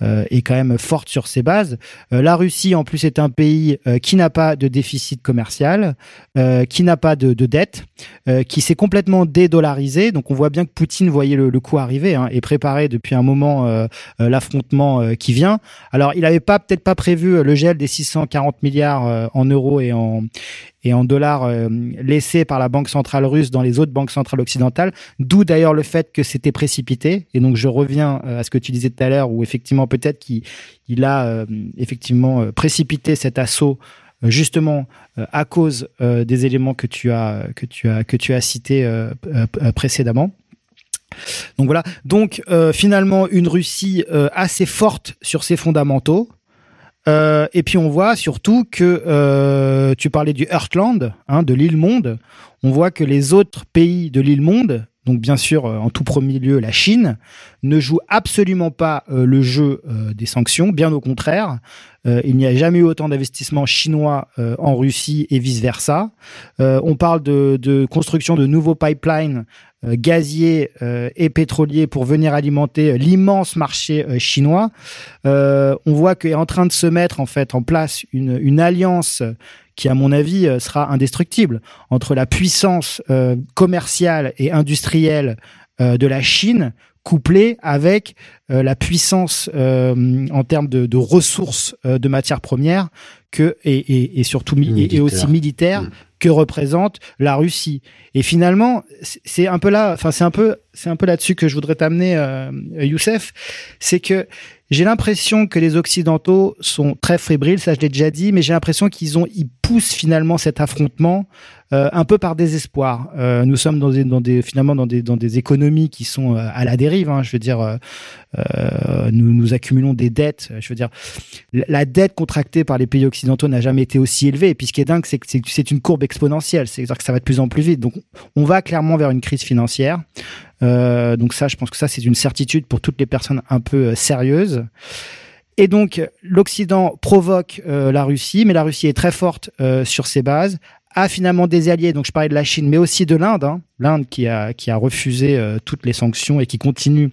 S3: euh, est quand même forte sur ses bases. Euh, la Russie, en plus, est un pays euh, qui n'a pas de déficit commercial, qui n'a pas de, de dette, qui s'est complètement dédollarisé. Donc, on voit bien que Poutine voyait le, le coup arriver hein, et préparait depuis un moment l'affrontement qui vient. Alors, il n'avait pas peut-être pas prévu le gel des 640 milliards en euros et en et en dollars euh, laissés par la Banque centrale russe dans les autres banques centrales occidentales, d'où d'ailleurs le fait que c'était précipité. Et donc je reviens euh, à ce que tu disais tout à l'heure, où effectivement peut-être qu'il il a euh, effectivement euh, précipité cet assaut euh, justement à cause des éléments que tu as que tu as que tu as cités précédemment. Donc voilà. Donc euh, finalement une Russie euh, assez forte sur ses fondamentaux, euh, et puis on voit surtout que tu parlais du Heartland, hein, de l'île Monde. On voit que les autres pays de l'île Monde, donc bien sûr en tout premier lieu la Chine, ne jouent absolument pas le jeu des sanctions. Bien au contraire, il n'y a jamais eu autant d'investissements chinois en Russie et vice versa. on parle de, construction de nouveaux pipelines euh, gaziers euh, et pétroliers pour venir alimenter euh, l'immense marché chinois. on voit qu'est en train de se mettre en fait en place une alliance qui, à mon avis, sera indestructible entre la puissance commerciale et industrielle de la Chine couplé avec la puissance en termes de, de ressources de matières premières que et, et, et surtout et, aussi militaire mm. Que représente la Russie. Et finalement, c'est un peu là, enfin c'est un peu c'est un peu là-dessus que je voudrais t'amener, euh, Youssef, c'est que j'ai l'impression que les Occidentaux sont très fébriles, ça je l'ai déjà dit, mais j'ai l'impression qu'ils ont, ils poussent finalement cet affrontement euh, un peu par désespoir. Euh, nous sommes finalement dans des, économies qui sont à la dérive. Hein, je veux dire, nous, nous accumulons des dettes. Je veux dire, la dette contractée par les pays occidentaux n'a jamais été aussi élevée. Et puis ce qui est dingue, c'est que c'est une courbe exponentielle. C'est-à-dire que ça va de plus en plus vite. Donc on va clairement vers une crise financière. Euh, donc ça, je pense que ça, c'est une certitude pour toutes les personnes un peu euh, sérieuses. Et donc, l'Occident provoque euh, la Russie, mais la Russie est très forte sur ses bases, a finalement des alliés. Donc, je parlais de la Chine, mais aussi de l'Inde. Hein. L'Inde qui a, qui a refusé toutes les sanctions et qui continue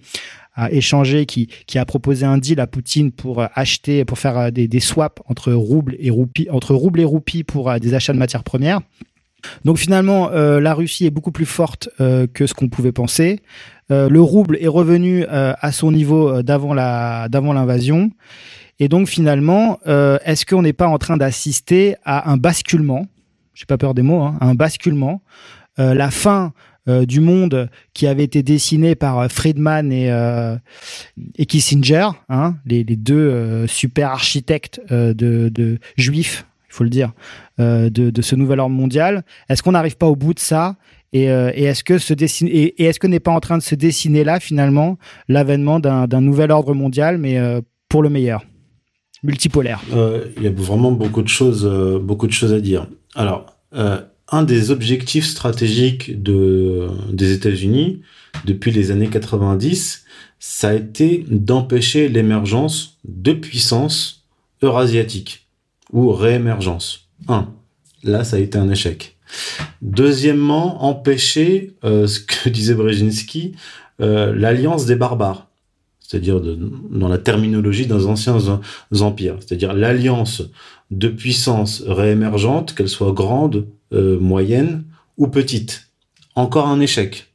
S3: à échanger, qui, qui a proposé un deal à Poutine pour acheter, pour faire des, des swaps entre roubles et roupies, entre roubles et roupies pour des achats de matières premières. Donc finalement, euh, la Russie est beaucoup plus forte euh, que ce qu'on pouvait penser. Euh, le rouble est revenu à son niveau d'avant la d'avant l'invasion. Et donc finalement, est-ce qu'on n'est pas en train d'assister à un basculement J'ai pas peur des mots, hein, un basculement. la fin du monde qui avait été dessiné par Friedman et, et Kissinger, hein, les, deux super architectes de, juifs il faut le dire, euh, de, ce nouvel ordre mondial. Est-ce qu'on n'arrive pas au bout de ça? Et, euh, est-ce que se dessine et, est-ce que n'est pas en train de se dessiner là finalement l'avènement d'un nouvel ordre mondial, mais euh, pour le meilleur, multipolaire?
S4: Il y a vraiment beaucoup de choses, beaucoup de choses à dire. Alors, un des objectifs stratégiques de, des États-Unis depuis les années 90, ça a été d'empêcher l'émergence de puissances eurasiatiques ou réémergence. Un, là, ça a été un échec. Deuxièmement, empêcher euh, ce que disait Brzezinski, euh, l'alliance des barbares, c'est-à-dire dans la terminologie des anciens empires, c'est-à-dire l'alliance de puissances réémergentes, qu'elles soient grandes, euh, moyennes ou petites. Encore un échec.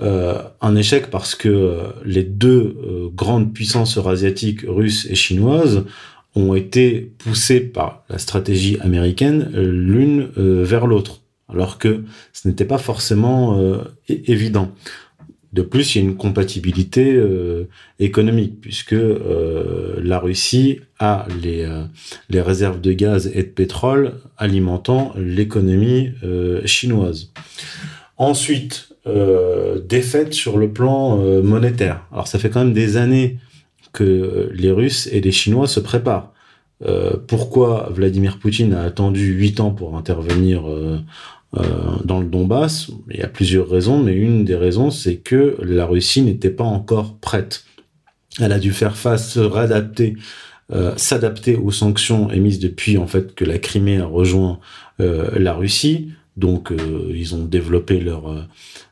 S4: un échec parce que les deux grandes puissances eurasiatiques, russes et chinoises, ont été poussés par la stratégie américaine euh, l'une euh, vers l'autre, alors que ce n'était pas forcément euh, évident. De plus, il y a une compatibilité économique, puisque la Russie a les, les réserves de gaz et de pétrole alimentant l'économie chinoise. Ensuite, défaite sur le plan monétaire. Alors ça fait quand même des années que les Russes et les Chinois se préparent. Euh, pourquoi Vladimir Poutine a attendu huit ans pour intervenir euh, euh, dans le Donbass Il y a plusieurs raisons, mais une des raisons, c'est que la Russie n'était pas encore prête. Elle a dû faire face, se réadapter, s'adapter aux sanctions émises depuis en fait que la Crimée a rejoint la Russie. Donc ils ont développé leur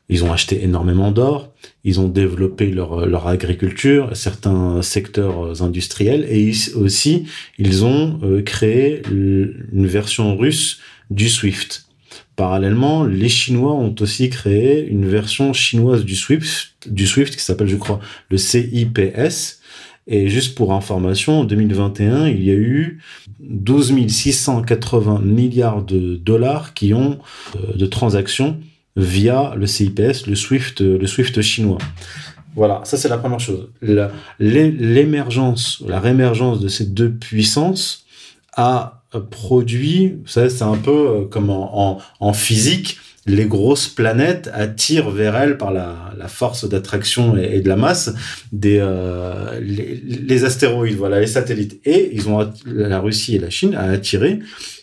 S4: ils ont acheté énormément d'or, ils ont développé leur, leur agriculture, certains secteurs industriels, et aussi ils ont euh, créé une version russe du SWIFT. Parallèlement, les Chinois ont aussi créé une version chinoise du SWIFT, du SWIFT qui s'appelle, je crois, le CIPS. Et juste pour information, en 2021, il y a eu 12 680 milliards de dollars qui ont euh, de transactions via le CIPS, le Swift, le Swift chinois. Voilà, ça c'est la première chose. L'émergence, la réémergence de ces deux puissances a produit, vous savez, c'est un peu euh, comme en, en, physique, les grosses planètes attirent vers elles par la, la force d'attraction et, de la masse des euh, les, les, astéroïdes, voilà, les satellites. Et ils ont la Russie et la Chine a attiré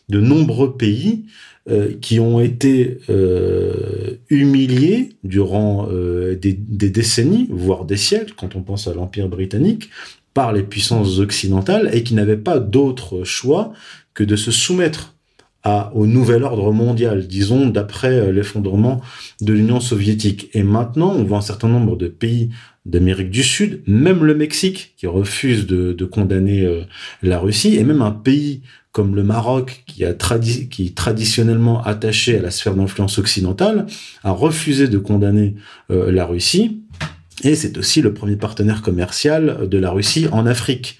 S4: de nombreux pays euh, qui ont été euh, humiliés durant euh, des, des, décennies, voire des siècles, quand on pense à l'Empire britannique, par les puissances occidentales et qui n'avaient pas d'autre choix que de se soumettre à, au nouvel ordre mondial, disons, d'après l'effondrement de l'Union soviétique. Et maintenant, on voit un certain nombre de pays d'Amérique du Sud, même le Mexique, qui refuse de, de condamner la Russie, et même un pays comme le Maroc, qui, a qui est traditionnellement attaché à la sphère d'influence occidentale, a refusé de condamner euh, la Russie. Et c'est aussi le premier partenaire commercial de la Russie en Afrique.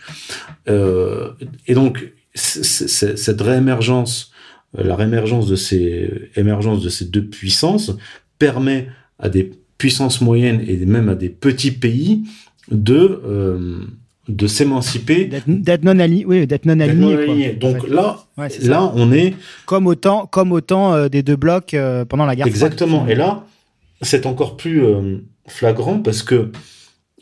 S4: Euh, et donc, cette réémergence, euh, la réémergence de ces émergence de ces deux puissances permet à des puissances moyennes et même à des petits pays de euh, de s'émanciper,
S3: d'être non aligné, oui, d'être non aligné.
S4: Donc là, là, on est
S3: comme autant, comme autant euh, des deux blocs euh, pendant la guerre.
S4: Exactement. Et là, c'est encore plus flagrant parce que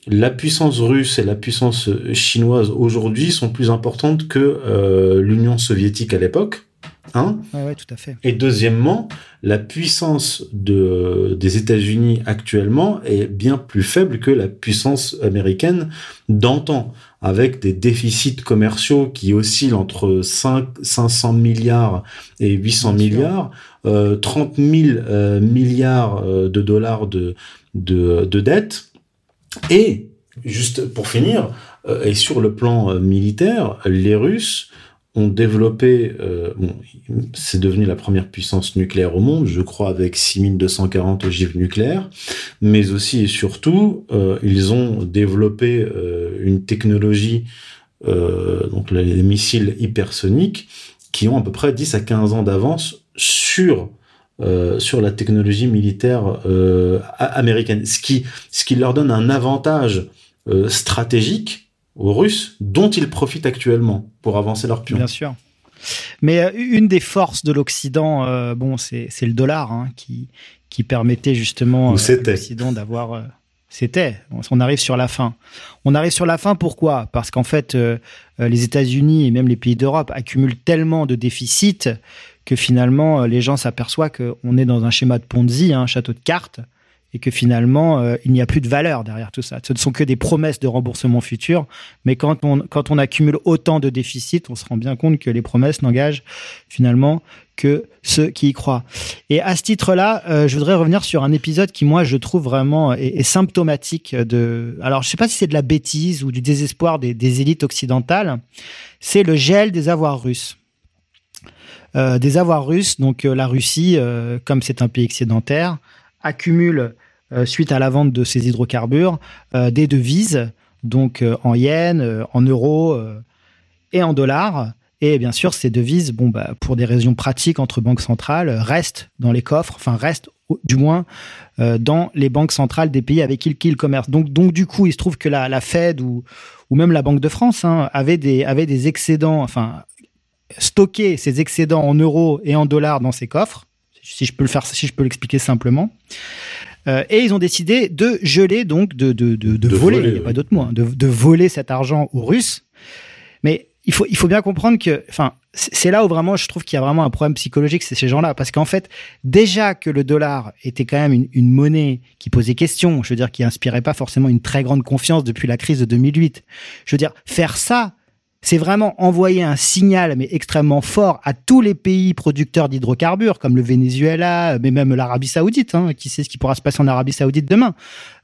S4: la puissance russe et la puissance chinoise aujourd'hui sont plus importantes que l'Union soviétique à l'époque.
S3: Hein ouais, tout à fait.
S4: Et deuxièmement, la puissance de, des États-Unis actuellement est bien plus faible que la puissance américaine d'antan, avec des déficits commerciaux qui oscillent entre 5, 500 milliards et 800 milliards, euh, 30 000 euh, milliards euh, de dollars de, de, de dettes. Et, juste pour finir, euh, et sur le plan militaire, les Russes ont développé, euh, c'est devenu la première puissance nucléaire au monde, je crois, avec 6240 ogives nucléaires, mais aussi et surtout, euh, ils ont développé euh, une technologie, euh, donc les missiles hypersoniques, qui ont à peu près 10 à 15 ans d'avance sur euh, sur la technologie militaire américaine, ce qui, ce qui leur donne un avantage stratégique aux Russes, dont ils profitent actuellement pour avancer leur pion.
S3: Bien sûr. Mais euh, une des forces de l'Occident, euh, bon, c'est le dollar hein, qui, qui permettait justement
S4: euh, à
S3: l'Occident d'avoir. c'était. On arrive sur la fin. On arrive sur la fin. Pourquoi? Parce qu'en fait, les États-Unis et même les pays d'Europe accumulent tellement de déficits que finalement, les gens s'aperçoivent qu'on est dans un schéma de Ponzi, un château de cartes, et que finalement, euh, il n'y a plus de valeur derrière tout ça. Ce ne sont que des promesses de remboursement futur, mais quand on, quand on accumule autant de déficits, on se rend bien compte que les promesses n'engagent finalement que ceux qui y croient. Et à ce titre-là, euh, je voudrais revenir sur un épisode qui, moi, je trouve vraiment est, symptomatique de... Alors, je ne sais pas si c'est de la bêtise ou du désespoir des élites occidentales, c'est le gel des avoirs russes. Euh, des avoirs russes, donc la Russie, comme c'est un pays excédentaire, accumule euh, suite à la vente de ces hydrocarbures, euh, des devises, donc euh, en yens, en euros et en dollars. Et bien sûr, ces devises, bon, bah, pour des raisons pratiques entre banques centrales, restent dans les coffres, enfin restent du moins dans les banques centrales des pays avec qui ils commercent. Donc, donc du coup, il se trouve que la, Fed ou, ou même la Banque de France hein, avait, des, avait des excédents, enfin, stocké ces excédents en euros et en dollars dans ses coffres, si je peux le faire, si je peux l'expliquer simplement. Euh, et ils ont décidé de geler, donc de, de, de, de, voler, il n'y a pas d'autre mot, hein, de, de voler cet argent aux Russes. Mais il faut, il faut bien comprendre que, enfin, c'est là où vraiment je trouve qu'il y a vraiment un problème psychologique, c'est ces gens-là. Parce qu'en fait, déjà que le dollar était quand même une, une, monnaie qui posait question, je veux dire, qui inspirait pas forcément une très grande confiance depuis la crise de 2008. Je veux dire, faire ça, c'est vraiment envoyer un signal mais extrêmement fort à tous les pays producteurs d'hydrocarbures comme le Venezuela, mais même l'Arabie Saoudite. Hein, qui sait ce qui pourra se passer en Arabie Saoudite demain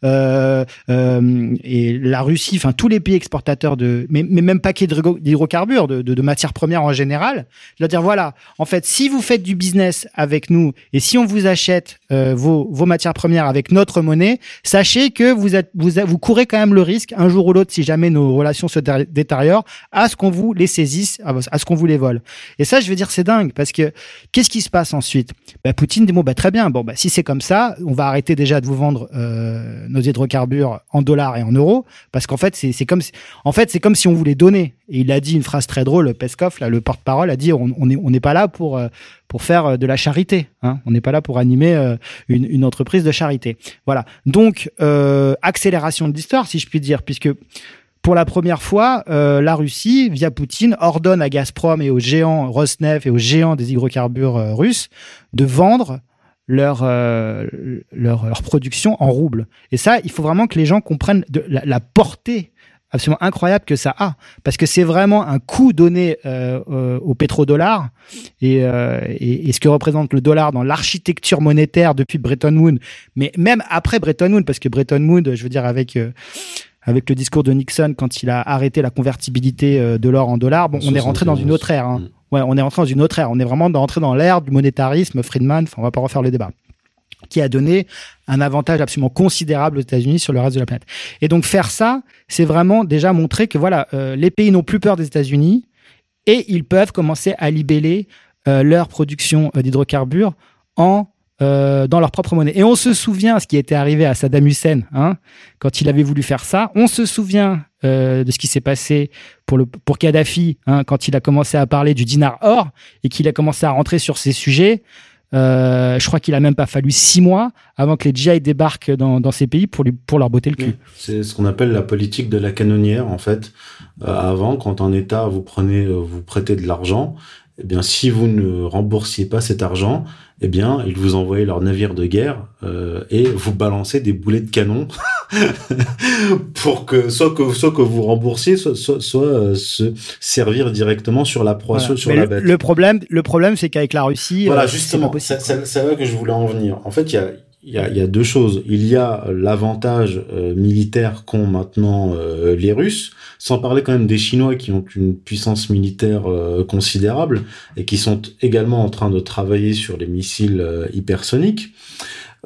S3: euh, euh, Et la Russie, enfin tous les pays exportateurs de, mais, même paquet d'hydrocarbures, de, de, de, matières premières en général. Veux dire voilà, en fait, si vous faites du business avec nous et si on vous achète euh, vos, vos matières premières avec notre monnaie, sachez que vous êtes vous, vous courez quand même le risque un jour ou l'autre, si jamais nos relations se détériorent, à ce qu'on vous les saisisse, à ce qu'on vous les vole. Et ça, je veux dire, c'est dingue parce que qu'est-ce qui se passe ensuite? Bah, Poutine dit bon, bah, très bien. Bon, bah, si c'est comme ça, on va arrêter déjà de vous vendre euh, nos hydrocarbures en dollars et en euros parce qu'en fait, c'est comme si, en fait, c'est comme si on voulait donner. Et il a dit une phrase très drôle. Peskov, là, le porte-parole, a dit on n'est pas là pour euh, pour faire euh, de la charité. Hein. On n'est pas là pour animer une, une, entreprise de charité. Voilà. Donc accélération de l'histoire, si je puis dire, puisque pour la première fois, euh, la Russie, via Poutine, ordonne à Gazprom et aux géants Rosneft et aux géants des hydrocarbures euh, russes de vendre leur, euh, leur, production en roubles. Et ça, il faut vraiment que les gens comprennent la portée absolument incroyable que ça a, parce que c'est vraiment un coût donné euh, au pétrodollar et, euh, et, et, ce que représente le dollar dans l'architecture monétaire depuis Bretton Woods, mais même après Bretton Woods, parce que Bretton Woods, je veux dire avec avec le discours de Nixon quand il a arrêté la convertibilité euh, de l'or en dollars, bon, on est rentré dans une autre ère. Hein. Mm. Ouais, on est rentré dans une autre ère. On est vraiment rentré dans l'ère du monétarisme, Friedman. Enfin, on va pas refaire le débat. Qui a donné un avantage absolument considérable aux États-Unis sur le reste de la planète. Et donc faire ça, c'est vraiment déjà montrer que voilà, euh, les pays n'ont plus peur des États-Unis et ils peuvent commencer à libeller euh, leur production euh, d'hydrocarbures en dans leur propre monnaie. Et on se souvient ce qui était arrivé à Saddam Hussein hein, quand il avait voulu faire ça. On se souvient de ce qui s'est passé pour, pour Kadhafi hein, quand il a commencé à parler du dinar or et qu'il a commencé à rentrer sur ces sujets. Euh, je crois qu'il a même pas fallu six mois avant que les GI débarquent dans, ces pays pour, lui, leur botter le cul.
S4: C'est ce qu'on appelle la politique de la canonnière, en fait. Euh, avant, quand un État euh, vous prêtez de l'argent, eh bien, si vous ne remboursiez pas cet argent, eh bien, ils vous envoyaient leur navire de guerre euh, et vous balançaient des boulets de canon pour que soit que soit que vous remboursiez, soit, soit, soit euh, se servir directement sur la proie, sur la bête.
S3: Le problème, le problème, c'est qu'avec la Russie,
S4: voilà, euh, justement, c'est là que je voulais en venir. En fait, il y a il y, a, deux choses. Il y a l'avantage euh, militaire qu'ont maintenant euh, les Russes, sans parler quand même des Chinois qui ont une puissance militaire euh, considérable et qui sont également en train de travailler sur les missiles hypersoniques.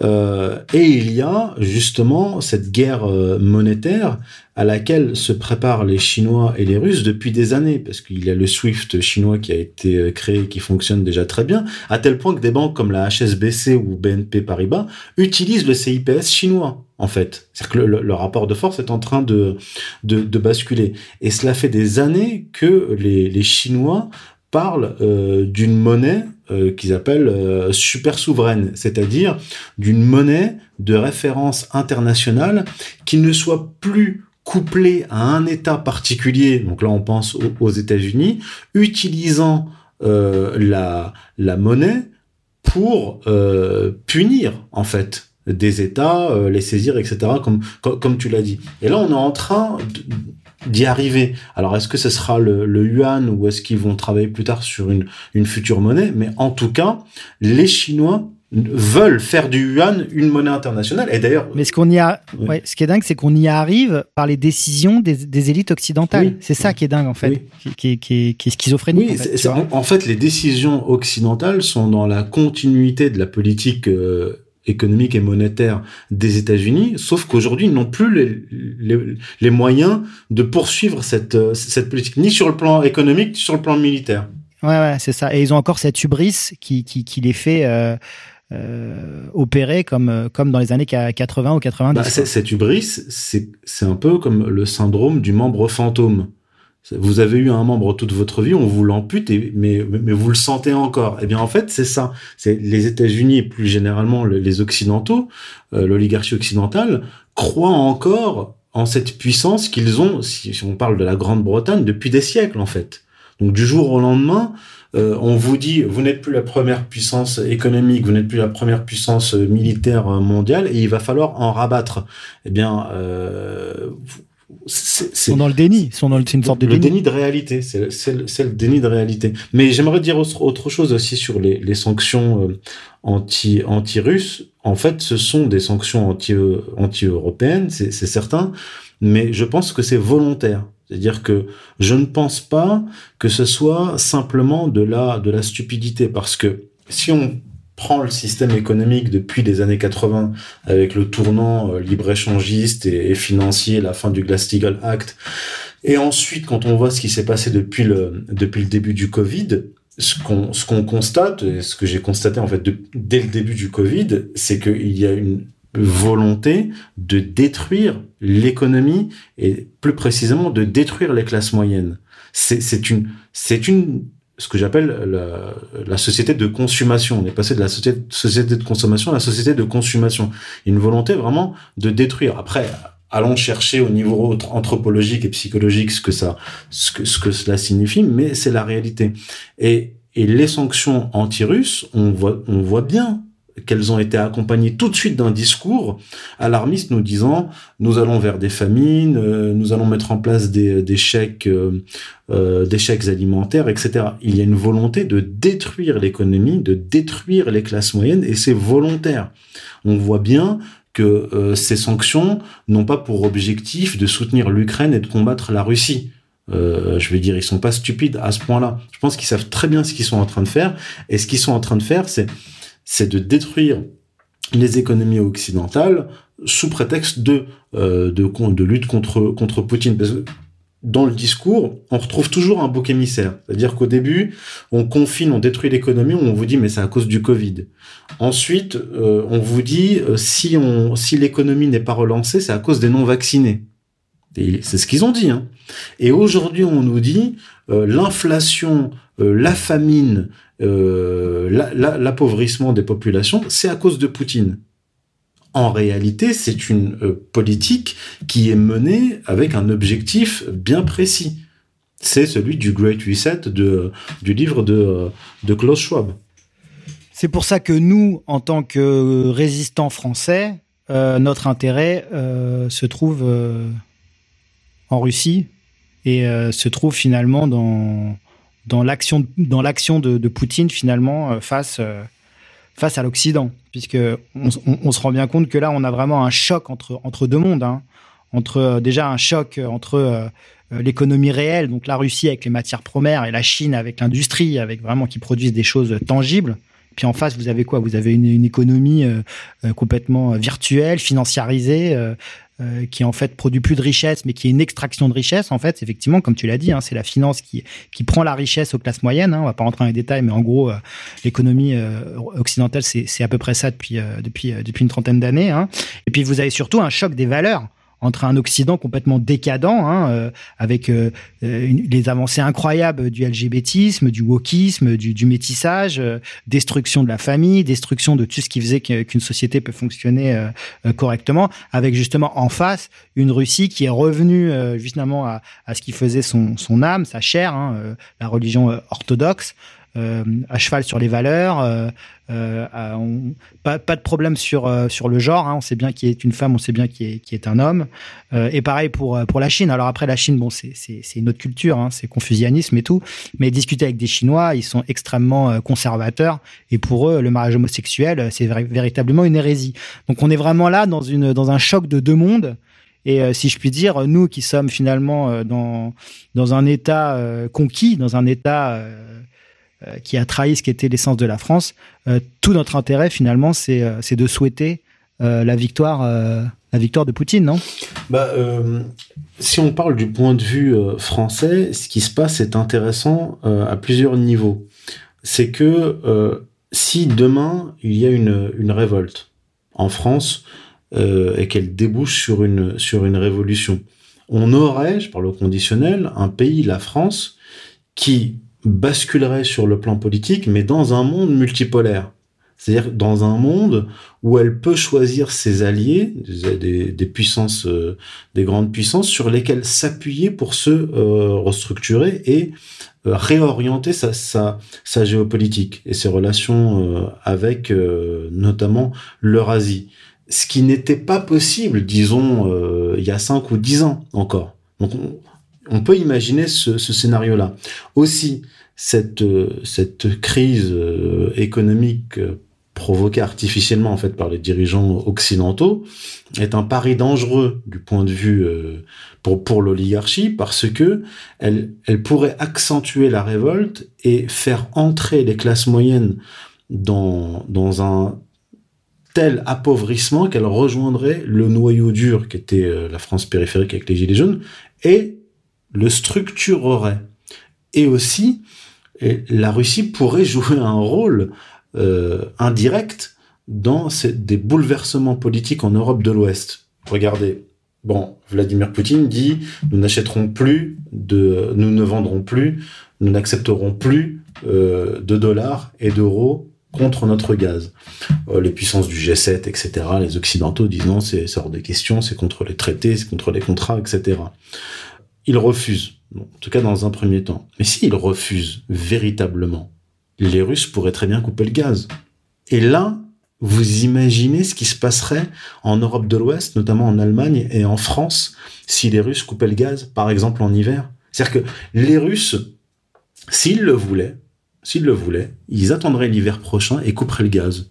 S4: Euh, et il y a justement cette guerre euh, monétaire à laquelle se préparent les Chinois et les Russes depuis des années, parce qu'il y a le SWIFT chinois qui a été euh, créé, qui fonctionne déjà très bien, à tel point que des banques comme la HSBC ou BNP Paribas utilisent le CIPS chinois en fait. C'est-à-dire que le, rapport de force est en train de, de, basculer. Et cela fait des années que les, Chinois parlent d'une monnaie euh, qu'ils appellent euh, super souveraine, c'est-à-dire d'une monnaie de référence internationale qui ne soit plus couplée à un État particulier, donc là on pense aux, États-Unis, utilisant la, la monnaie pour punir en fait des États, les saisir, etc., comme, comme, comme tu l'as dit. Et là, on est en train d'y arriver. Alors, est-ce que ce sera le, le yuan ou est-ce qu'ils vont travailler plus tard sur une, une future monnaie? Mais en tout cas, les Chinois veulent faire du yuan une monnaie internationale. Et d'ailleurs,
S3: mais ce qu'on y a, ouais. ce qui est dingue, c'est qu'on y arrive par les décisions des, des élites occidentales. c'est ça qui est dingue en fait, qui, qui, qui, est schizophrénique.
S4: Oui, en fait, en, en fait, les décisions occidentales sont dans la continuité de la politique euh, économique et monétaire des États-Unis, sauf qu'aujourd'hui, ils n'ont plus les, les, les, moyens de poursuivre cette, cette politique, ni sur le plan économique, ni sur le plan militaire.
S3: Ouais, ouais, c'est ça. Et ils ont encore cette hubris qui, qui, qui les fait euh, euh, opérer comme, comme dans les années 80 ou 90. Bah,
S4: cette hubris, c'est un peu comme le syndrome du membre fantôme. Vous avez eu un membre toute votre vie, on vous l'ampute, mais, mais vous le sentez encore. Eh bien, en fait, c'est ça. C'est les États-Unis et plus généralement les Occidentaux, euh, l'oligarchie occidentale, croient encore en cette puissance qu'ils ont, si, on parle de la Grande-Bretagne, depuis des siècles, en fait. Donc, du jour au lendemain, euh, on vous dit, vous n'êtes plus la première puissance économique, vous n'êtes plus la première puissance militaire mondiale, et il va falloir en rabattre. Eh bien, euh,
S3: sont dans le déni, sont dans le, une sorte de
S4: le
S3: déni.
S4: de réalité, c'est le, le déni de réalité. Mais j'aimerais dire autre chose aussi sur les, les sanctions euh, anti anti russes. En fait, ce sont des sanctions anti euh, anti européennes, c'est certain, mais je pense que c'est volontaire. C'est-à-dire que je ne pense pas que ce soit simplement de la de la stupidité, parce que si on prend le système économique depuis les années 80 avec le tournant euh, libre-échangiste et, financier, la fin du Glass-Steagall Act, et ensuite quand on voit ce qui s'est passé depuis le, depuis le début du Covid, ce qu'on ce qu'on constate, et ce que j'ai constaté en fait dès le début du Covid, c'est qu'il y a une volonté de détruire l'économie et plus précisément de détruire les classes moyennes. C'est une c'est une ce que j'appelle la, société de consommation. On est passé de la société, société de consommation à la société de consommation. Une volonté vraiment de détruire. Après, allons chercher au niveau anthropologique et psychologique ce que ça, ce que, ce que cela signifie, mais c'est la réalité. Et, et les sanctions anti-russes, on voit, on voit bien qu'elles ont été accompagnées tout de suite d'un discours alarmiste nous disant nous allons vers des famines, euh, nous allons mettre en place des, des chèques, euh, euh, des chèques alimentaires, etc. Il y a une volonté de détruire l'économie, de détruire les classes moyennes, et c'est volontaire. On voit bien que ces sanctions n'ont pas pour objectif de soutenir l'Ukraine et de combattre la Russie. Je vais dire, ils sont pas stupides à ce point-là. Je pense qu'ils savent très bien ce qu'ils sont en train de faire. Et ce qu'ils sont en train de faire, c'est c'est de détruire les économies occidentales sous prétexte de, euh, de, lutte contre, contre Poutine. Parce que dans le discours, on retrouve toujours un bouc émissaire. C'est-à-dire qu'au début, on confine, on détruit l'économie, on vous dit mais c'est à cause du Covid. Ensuite, euh, on vous dit euh, si si l'économie n'est pas relancée, c'est à cause des non vaccinés. C'est ce qu'ils ont dit. Hein. Et aujourd'hui, on nous dit euh, l'inflation, la famine, l'appauvrissement des populations, c'est à cause de Poutine en réalité, c'est une euh, politique qui est menée avec un objectif bien précis. C'est celui du Great Reset de, du livre de, euh, de Klaus Schwab.
S3: C'est pour ça que nous, en tant que résistants français, euh, notre intérêt se trouve en Russie et se trouve finalement dans, dans l'action de, Poutine finalement face face à l'Occident, puisque on, se rend bien compte que là, on a vraiment un choc entre, entre deux mondes, hein. entre euh, déjà un choc entre euh, euh, l'économie réelle, donc la Russie avec les matières premières et la Chine avec l'industrie, avec vraiment qui produisent des choses tangibles. Puis en face, vous avez quoi? Vous avez une, économie complètement virtuelle, financiarisée, euh, qui en fait produit plus de richesse, mais qui est une extraction de richesse. En fait, effectivement, comme tu l'as dit, hein, c'est la finance qui qui prend la richesse aux classes moyennes. Hein, on va pas rentrer dans les détails, mais en gros, euh, l'économie euh, occidentale, c'est à peu près ça depuis depuis depuis une trentaine d'années. Hein. Et puis vous avez surtout un choc des valeurs entre un Occident complètement décadent, hein, euh, avec euh, euh, les avancées incroyables du LGBTisme, du wokisme, du, du métissage, destruction de la famille, destruction de tout ce qui faisait qu'une société peut fonctionner correctement, avec justement en face une Russie qui est revenue justement à, à, ce qui faisait son, son âme, sa chair, hein, la religion orthodoxe. Euh, à cheval sur les valeurs. Euh, euh, pas, de problème sur sur le genre. Hein. On sait bien qui est une femme, on sait bien qui est qui est un homme. et pareil pour pour la Chine. Alors après la Chine, bon, c'est une autre culture, hein, c'est confucianisme et tout. Mais discuter avec des Chinois, ils sont extrêmement conservateurs et pour eux, le mariage homosexuel, c'est véritablement une hérésie. Donc on est vraiment là dans une dans un choc de deux mondes. Et si je puis dire, nous qui sommes finalement dans dans un État conquis, dans un État qui a trahi ce qui était l'essence de la France. Euh, tout notre intérêt finalement, c'est euh, de souhaiter la victoire la victoire de Poutine, non?
S4: Bah, Si on parle du point de vue français, ce qui se passe est intéressant à plusieurs niveaux. C'est que si demain il y a une, une révolte en France et qu'elle débouche sur une, sur une révolution, on aurait, je parle au conditionnel, un pays, la France, qui basculerait sur le plan politique, mais dans un monde multipolaire. C'est-à-dire dans un monde où elle peut choisir ses alliés, des, puissances, euh, des grandes puissances, sur lesquelles s'appuyer pour se euh, restructurer et euh, réorienter sa, sa, géopolitique et ses relations avec notamment l'Eurasie. Ce qui n'était pas possible, disons, il y a cinq ou dix ans encore. Donc on peut imaginer ce, ce scénario-là. Aussi, cette, cette crise euh, économique euh, provoquée artificiellement en fait par les dirigeants occidentaux est un pari dangereux du point de vue euh, pour pour l'oligarchie parce que elle elle pourrait accentuer la révolte et faire entrer les classes moyennes dans dans un tel appauvrissement qu'elle rejoindrait le noyau dur qui était la France périphérique avec les gilets jaunes et le structurerait. Et aussi, la Russie pourrait jouer un rôle euh, indirect dans des bouleversements politiques en Europe de l'Ouest. Regardez, bon, Vladimir Poutine dit nous n'achèterons plus de, nous ne vendrons plus, nous n'accepterons plus euh, de dollars et d'euros contre notre gaz. Euh, les puissances du G7, etc., les Occidentaux disent non, c'est hors des questions, c'est contre les traités, c'est contre les contrats, etc il refuse. en tout cas, dans un premier temps. Mais s'il refuse véritablement, les Russes pourraient très bien couper le gaz. Et là, vous imaginez ce qui se passerait en Europe de l'Ouest, notamment en Allemagne et en France, si les Russes coupaient le gaz, par exemple en hiver. C'est-à-dire que les Russes, s'ils le voulaient, s'ils le voulaient, ils attendraient l'hiver prochain et couperaient le gaz.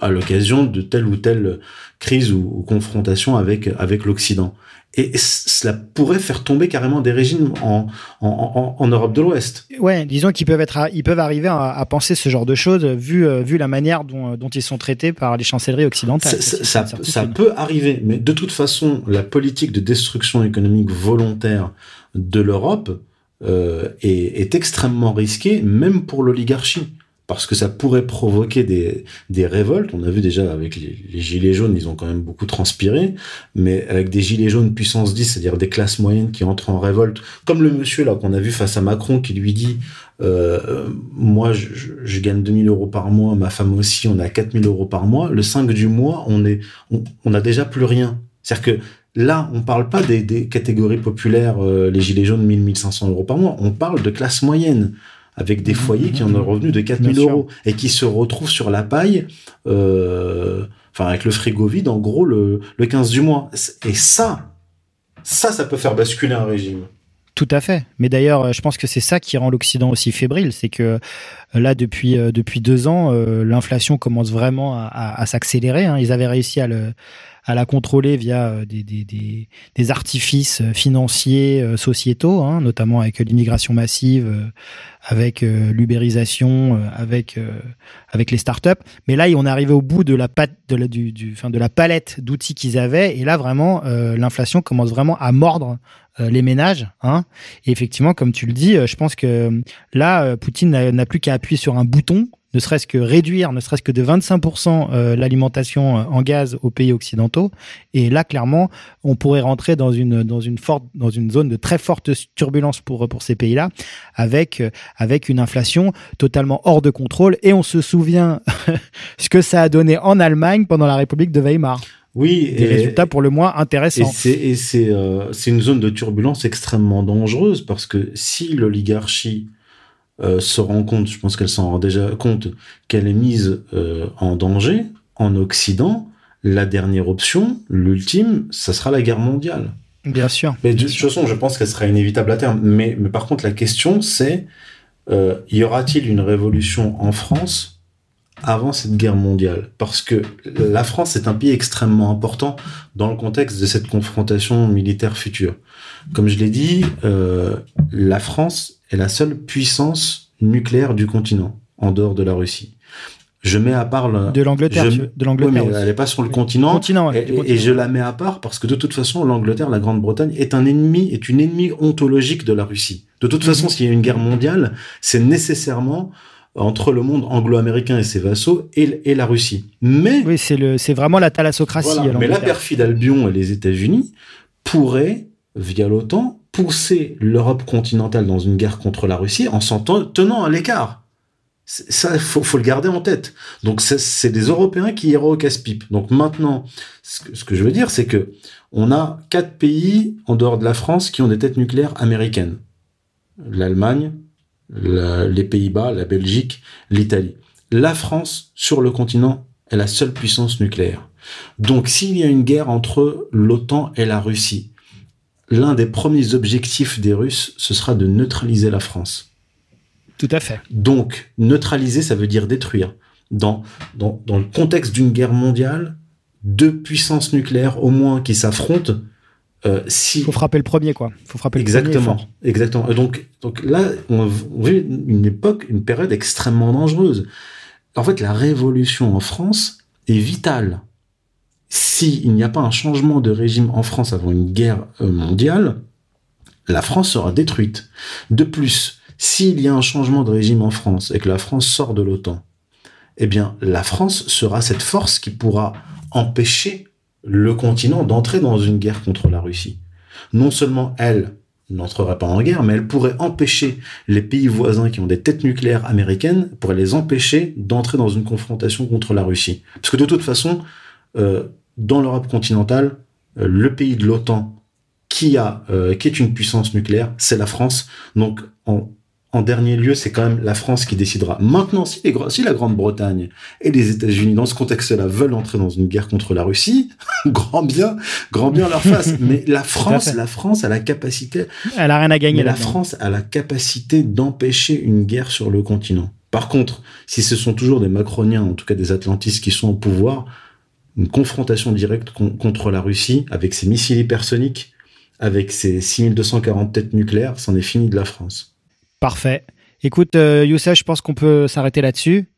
S4: à l'occasion de telle ou telle crise ou, confrontation avec l'Occident. Et cela pourrait faire tomber carrément des régimes en, en, en, en Europe de l'Ouest.
S3: Ouais, disons qu'ils peuvent être, à, ils peuvent arriver à, à, penser ce genre de choses vu euh, vu la manière dont, dont ils sont traités par les chancelleries occidentales.
S4: Ça, ça, ça, ça peut arriver, mais de toute façon, la politique de destruction économique volontaire de l'Europe euh, est, est extrêmement risquée, même pour l'oligarchie parce que ça pourrait provoquer des, des révoltes. On a vu déjà avec les, les, gilets jaunes, ils ont quand même beaucoup transpiré, mais avec des gilets jaunes puissance 10, c'est-à-dire des classes moyennes qui entrent en révolte, comme le monsieur là qu'on a vu face à Macron qui lui dit euh, moi je, je, gagne 2000 euros par mois, ma femme aussi, on a 4000 euros par mois. Le 5 du mois, on est, on, on a déjà plus rien. C'est-à-dire que Là, on parle pas des, des catégories populaires, euh, les gilets jaunes 1000-1500 euros par mois. On parle de classe moyenne avec des foyers qui ont un revenu de 4000 euros et qui se retrouvent sur la paille, euh, enfin avec le frigo vide, en gros le, le 15 du mois. Et ça, ça, ça peut faire basculer un régime.
S3: Tout à fait. Mais d'ailleurs, je pense que c'est ça qui rend l'Occident aussi fébrile, c'est que là, depuis depuis deux ans, euh, l'inflation commence vraiment à, s'accélérer. Hein. Ils avaient réussi à le à la contrôler via des, des, des, des artifices financiers euh, sociétaux, hein, notamment avec l'immigration massive, euh, avec euh, l'ubérisation, avec avec les startups. Mais là, on est arrivé au bout de la pat de la, du, enfin, de la palette d'outils qu'ils avaient, et là vraiment, l'inflation commence vraiment à mordre les ménages. Hein. Et effectivement, comme tu le dis, je pense que là, Poutine n'a plus qu'à appuyer sur un bouton ne serait-ce que réduire, ne serait-ce que de 25% euh, l'alimentation en gaz aux pays occidentaux. Et là, clairement, on pourrait rentrer dans une dans une forte dans une zone de très forte turbulence pour pour ces pays-là, avec euh, avec une inflation totalement hors de contrôle. Et on se souvient ce que ça a donné en Allemagne pendant la République de Weimar.
S4: Oui,
S3: des et, résultats pour le moins intéressants.
S4: Et c'est euh, c'est une zone de turbulence extrêmement dangereuse parce que si l'oligarchie euh, se rend compte, je pense qu'elle s'en rend déjà compte, qu'elle est mise euh, en danger en Occident, la dernière option, l'ultime, ça sera la guerre mondiale.
S3: Bien sûr.
S4: Mais de toute façon, je pense qu'elle sera inévitable à terme. Mais, mais par contre, la question, c'est y aura-t-il une révolution en France avant cette guerre mondiale Parce que la France est un pays extrêmement important dans le contexte de cette confrontation militaire future. Comme je l'ai dit, euh, la France est la seule puissance nucléaire du continent, en dehors de la Russie. Je mets à part le,
S3: de l'Angleterre,
S4: je,
S3: de l'Angleterre.
S4: Oui, mais elle n'est pas sur le continent.
S3: continent ouais,
S4: et, continent. et, je la mets à part parce que de toute façon, l'Angleterre, la Grande-Bretagne est un ennemi, est une ennemie ontologique de la Russie. De toute façon, mm -hmm. s'il y a une guerre mondiale, c'est nécessairement entre le monde anglo-américain et ses vassaux et, et, la Russie. Mais
S3: oui, c'est le, c'est vraiment la thalassocratie.
S4: Voilà, mais la perfide Albion et les États-Unis pourraient, via l'OTAN, pousser l'Europe continentale dans une guerre contre la Russie en s'en tenant à l'écart. Ça, il faut, faut, le garder en tête. Donc, c'est des Européens qui iraient au casse-pipe. Donc maintenant, ce que, ce que, je veux dire, c'est que on a quatre pays en dehors de la France qui ont des têtes nucléaires américaines. L'Allemagne, les Pays-Bas, la Belgique, l'Italie. La France, sur le continent, est la seule puissance nucléaire. Donc, s'il y a une guerre entre l'OTAN et la Russie, l'un des premiers objectifs des Russes, ce sera de neutraliser la France.
S3: Tout à fait.
S4: Donc, neutraliser, ça veut dire détruire. Dans, dans, dans le contexte d'une guerre mondiale, deux puissances nucléaires au moins qui s'affrontent, euh, si...
S3: faut frapper le premier, quoi. faut frapper
S4: exactement,
S3: le premier
S4: Exactement. Donc, donc là, on vit une époque, une période extrêmement dangereuse. En fait, la révolution en France est vitale s'il n'y a pas un changement de régime en France avant une guerre euh, mondiale, la France sera détruite. De plus, s'il y a un changement de régime en France et que la France sort de l'OTAN, eh bien, la France sera cette force qui pourra empêcher le continent d'entrer dans une guerre contre la Russie. Non seulement elle n'entrerait pas en guerre, mais elle pourrait empêcher les pays voisins qui ont des têtes nucléaires américaines, pourrait les empêcher d'entrer dans une confrontation contre la Russie. Parce que de toute façon, euh, dans l'Europe continentale, euh, le pays de l'OTAN qui a euh, qui est une puissance nucléaire, c'est la France. Donc en, en dernier lieu, c'est quand même la France qui décidera. Maintenant, si, les, si la Grande-Bretagne et les États-Unis, dans ce contexte-là, veulent entrer dans une guerre contre la Russie, grand bien, grand bien leur face. Mais la France, la France a la capacité.
S3: Elle a rien à gagner.
S4: la France a la capacité d'empêcher une guerre sur le continent. Par contre, si ce sont toujours des macroniens, en tout cas des atlantistes qui sont au pouvoir, une confrontation directe contre la Russie avec ses missiles hypersoniques, avec ses 6240 têtes nucléaires, c'en est fini de la France.
S3: Parfait. Écoute, euh, Youssef, je pense qu'on peut s'arrêter là-dessus.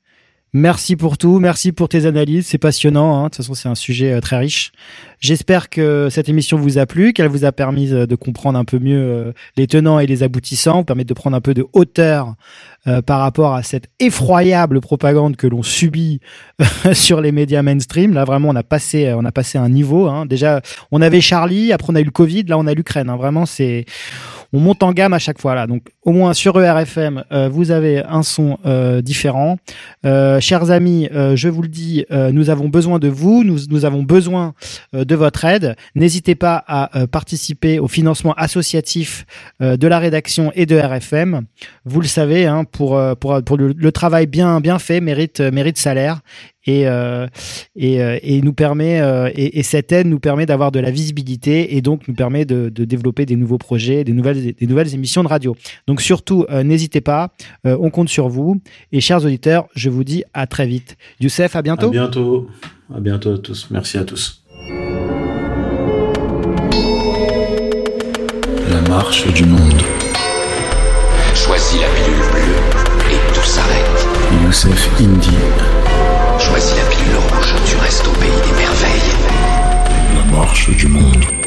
S3: Merci pour tout, merci pour tes analyses, c'est passionnant. Hein. De toute façon, c'est un sujet euh, très riche. J'espère que cette émission vous a plu, qu'elle vous a permis euh, de comprendre un peu mieux euh, les tenants et les aboutissants, permettre de prendre un peu de hauteur par rapport à cette effroyable propagande que l'on subit sur les médias mainstream. Là, vraiment, on a passé, on a passé un niveau. Hein. Déjà, on avait Charlie, après on a eu le Covid, là on a l'Ukraine. Hein. Vraiment, c'est on monte en gamme à chaque fois là. Donc au moins sur ERFM, euh, vous avez un son euh, différent. Euh, chers amis, je vous le dis, nous avons besoin de vous, nous, avons besoin de votre aide. N'hésitez pas à participer au financement associatif de la rédaction et de RFM. Vous le savez, hein, pour, le, travail bien, fait mérite salaire et euh, et, euh, et, nous permet euh, et, et, cette aide nous permet d'avoir de la visibilité et donc nous permet de, de, développer des nouveaux projets, des nouvelles des nouvelles émissions de radio. Donc surtout n'hésitez pas, on compte sur vous et chers auditeurs, je vous dis à très vite. Youssef, à bientôt. À
S4: bientôt. À bientôt à tous. Merci à tous.
S1: La marche du monde.
S2: Choisis la pilule bleue et tout s'arrête.
S1: Youssef Indy.
S2: Choisis la pilule rouge, tu restes au pays des merveilles.
S1: La marche du monde.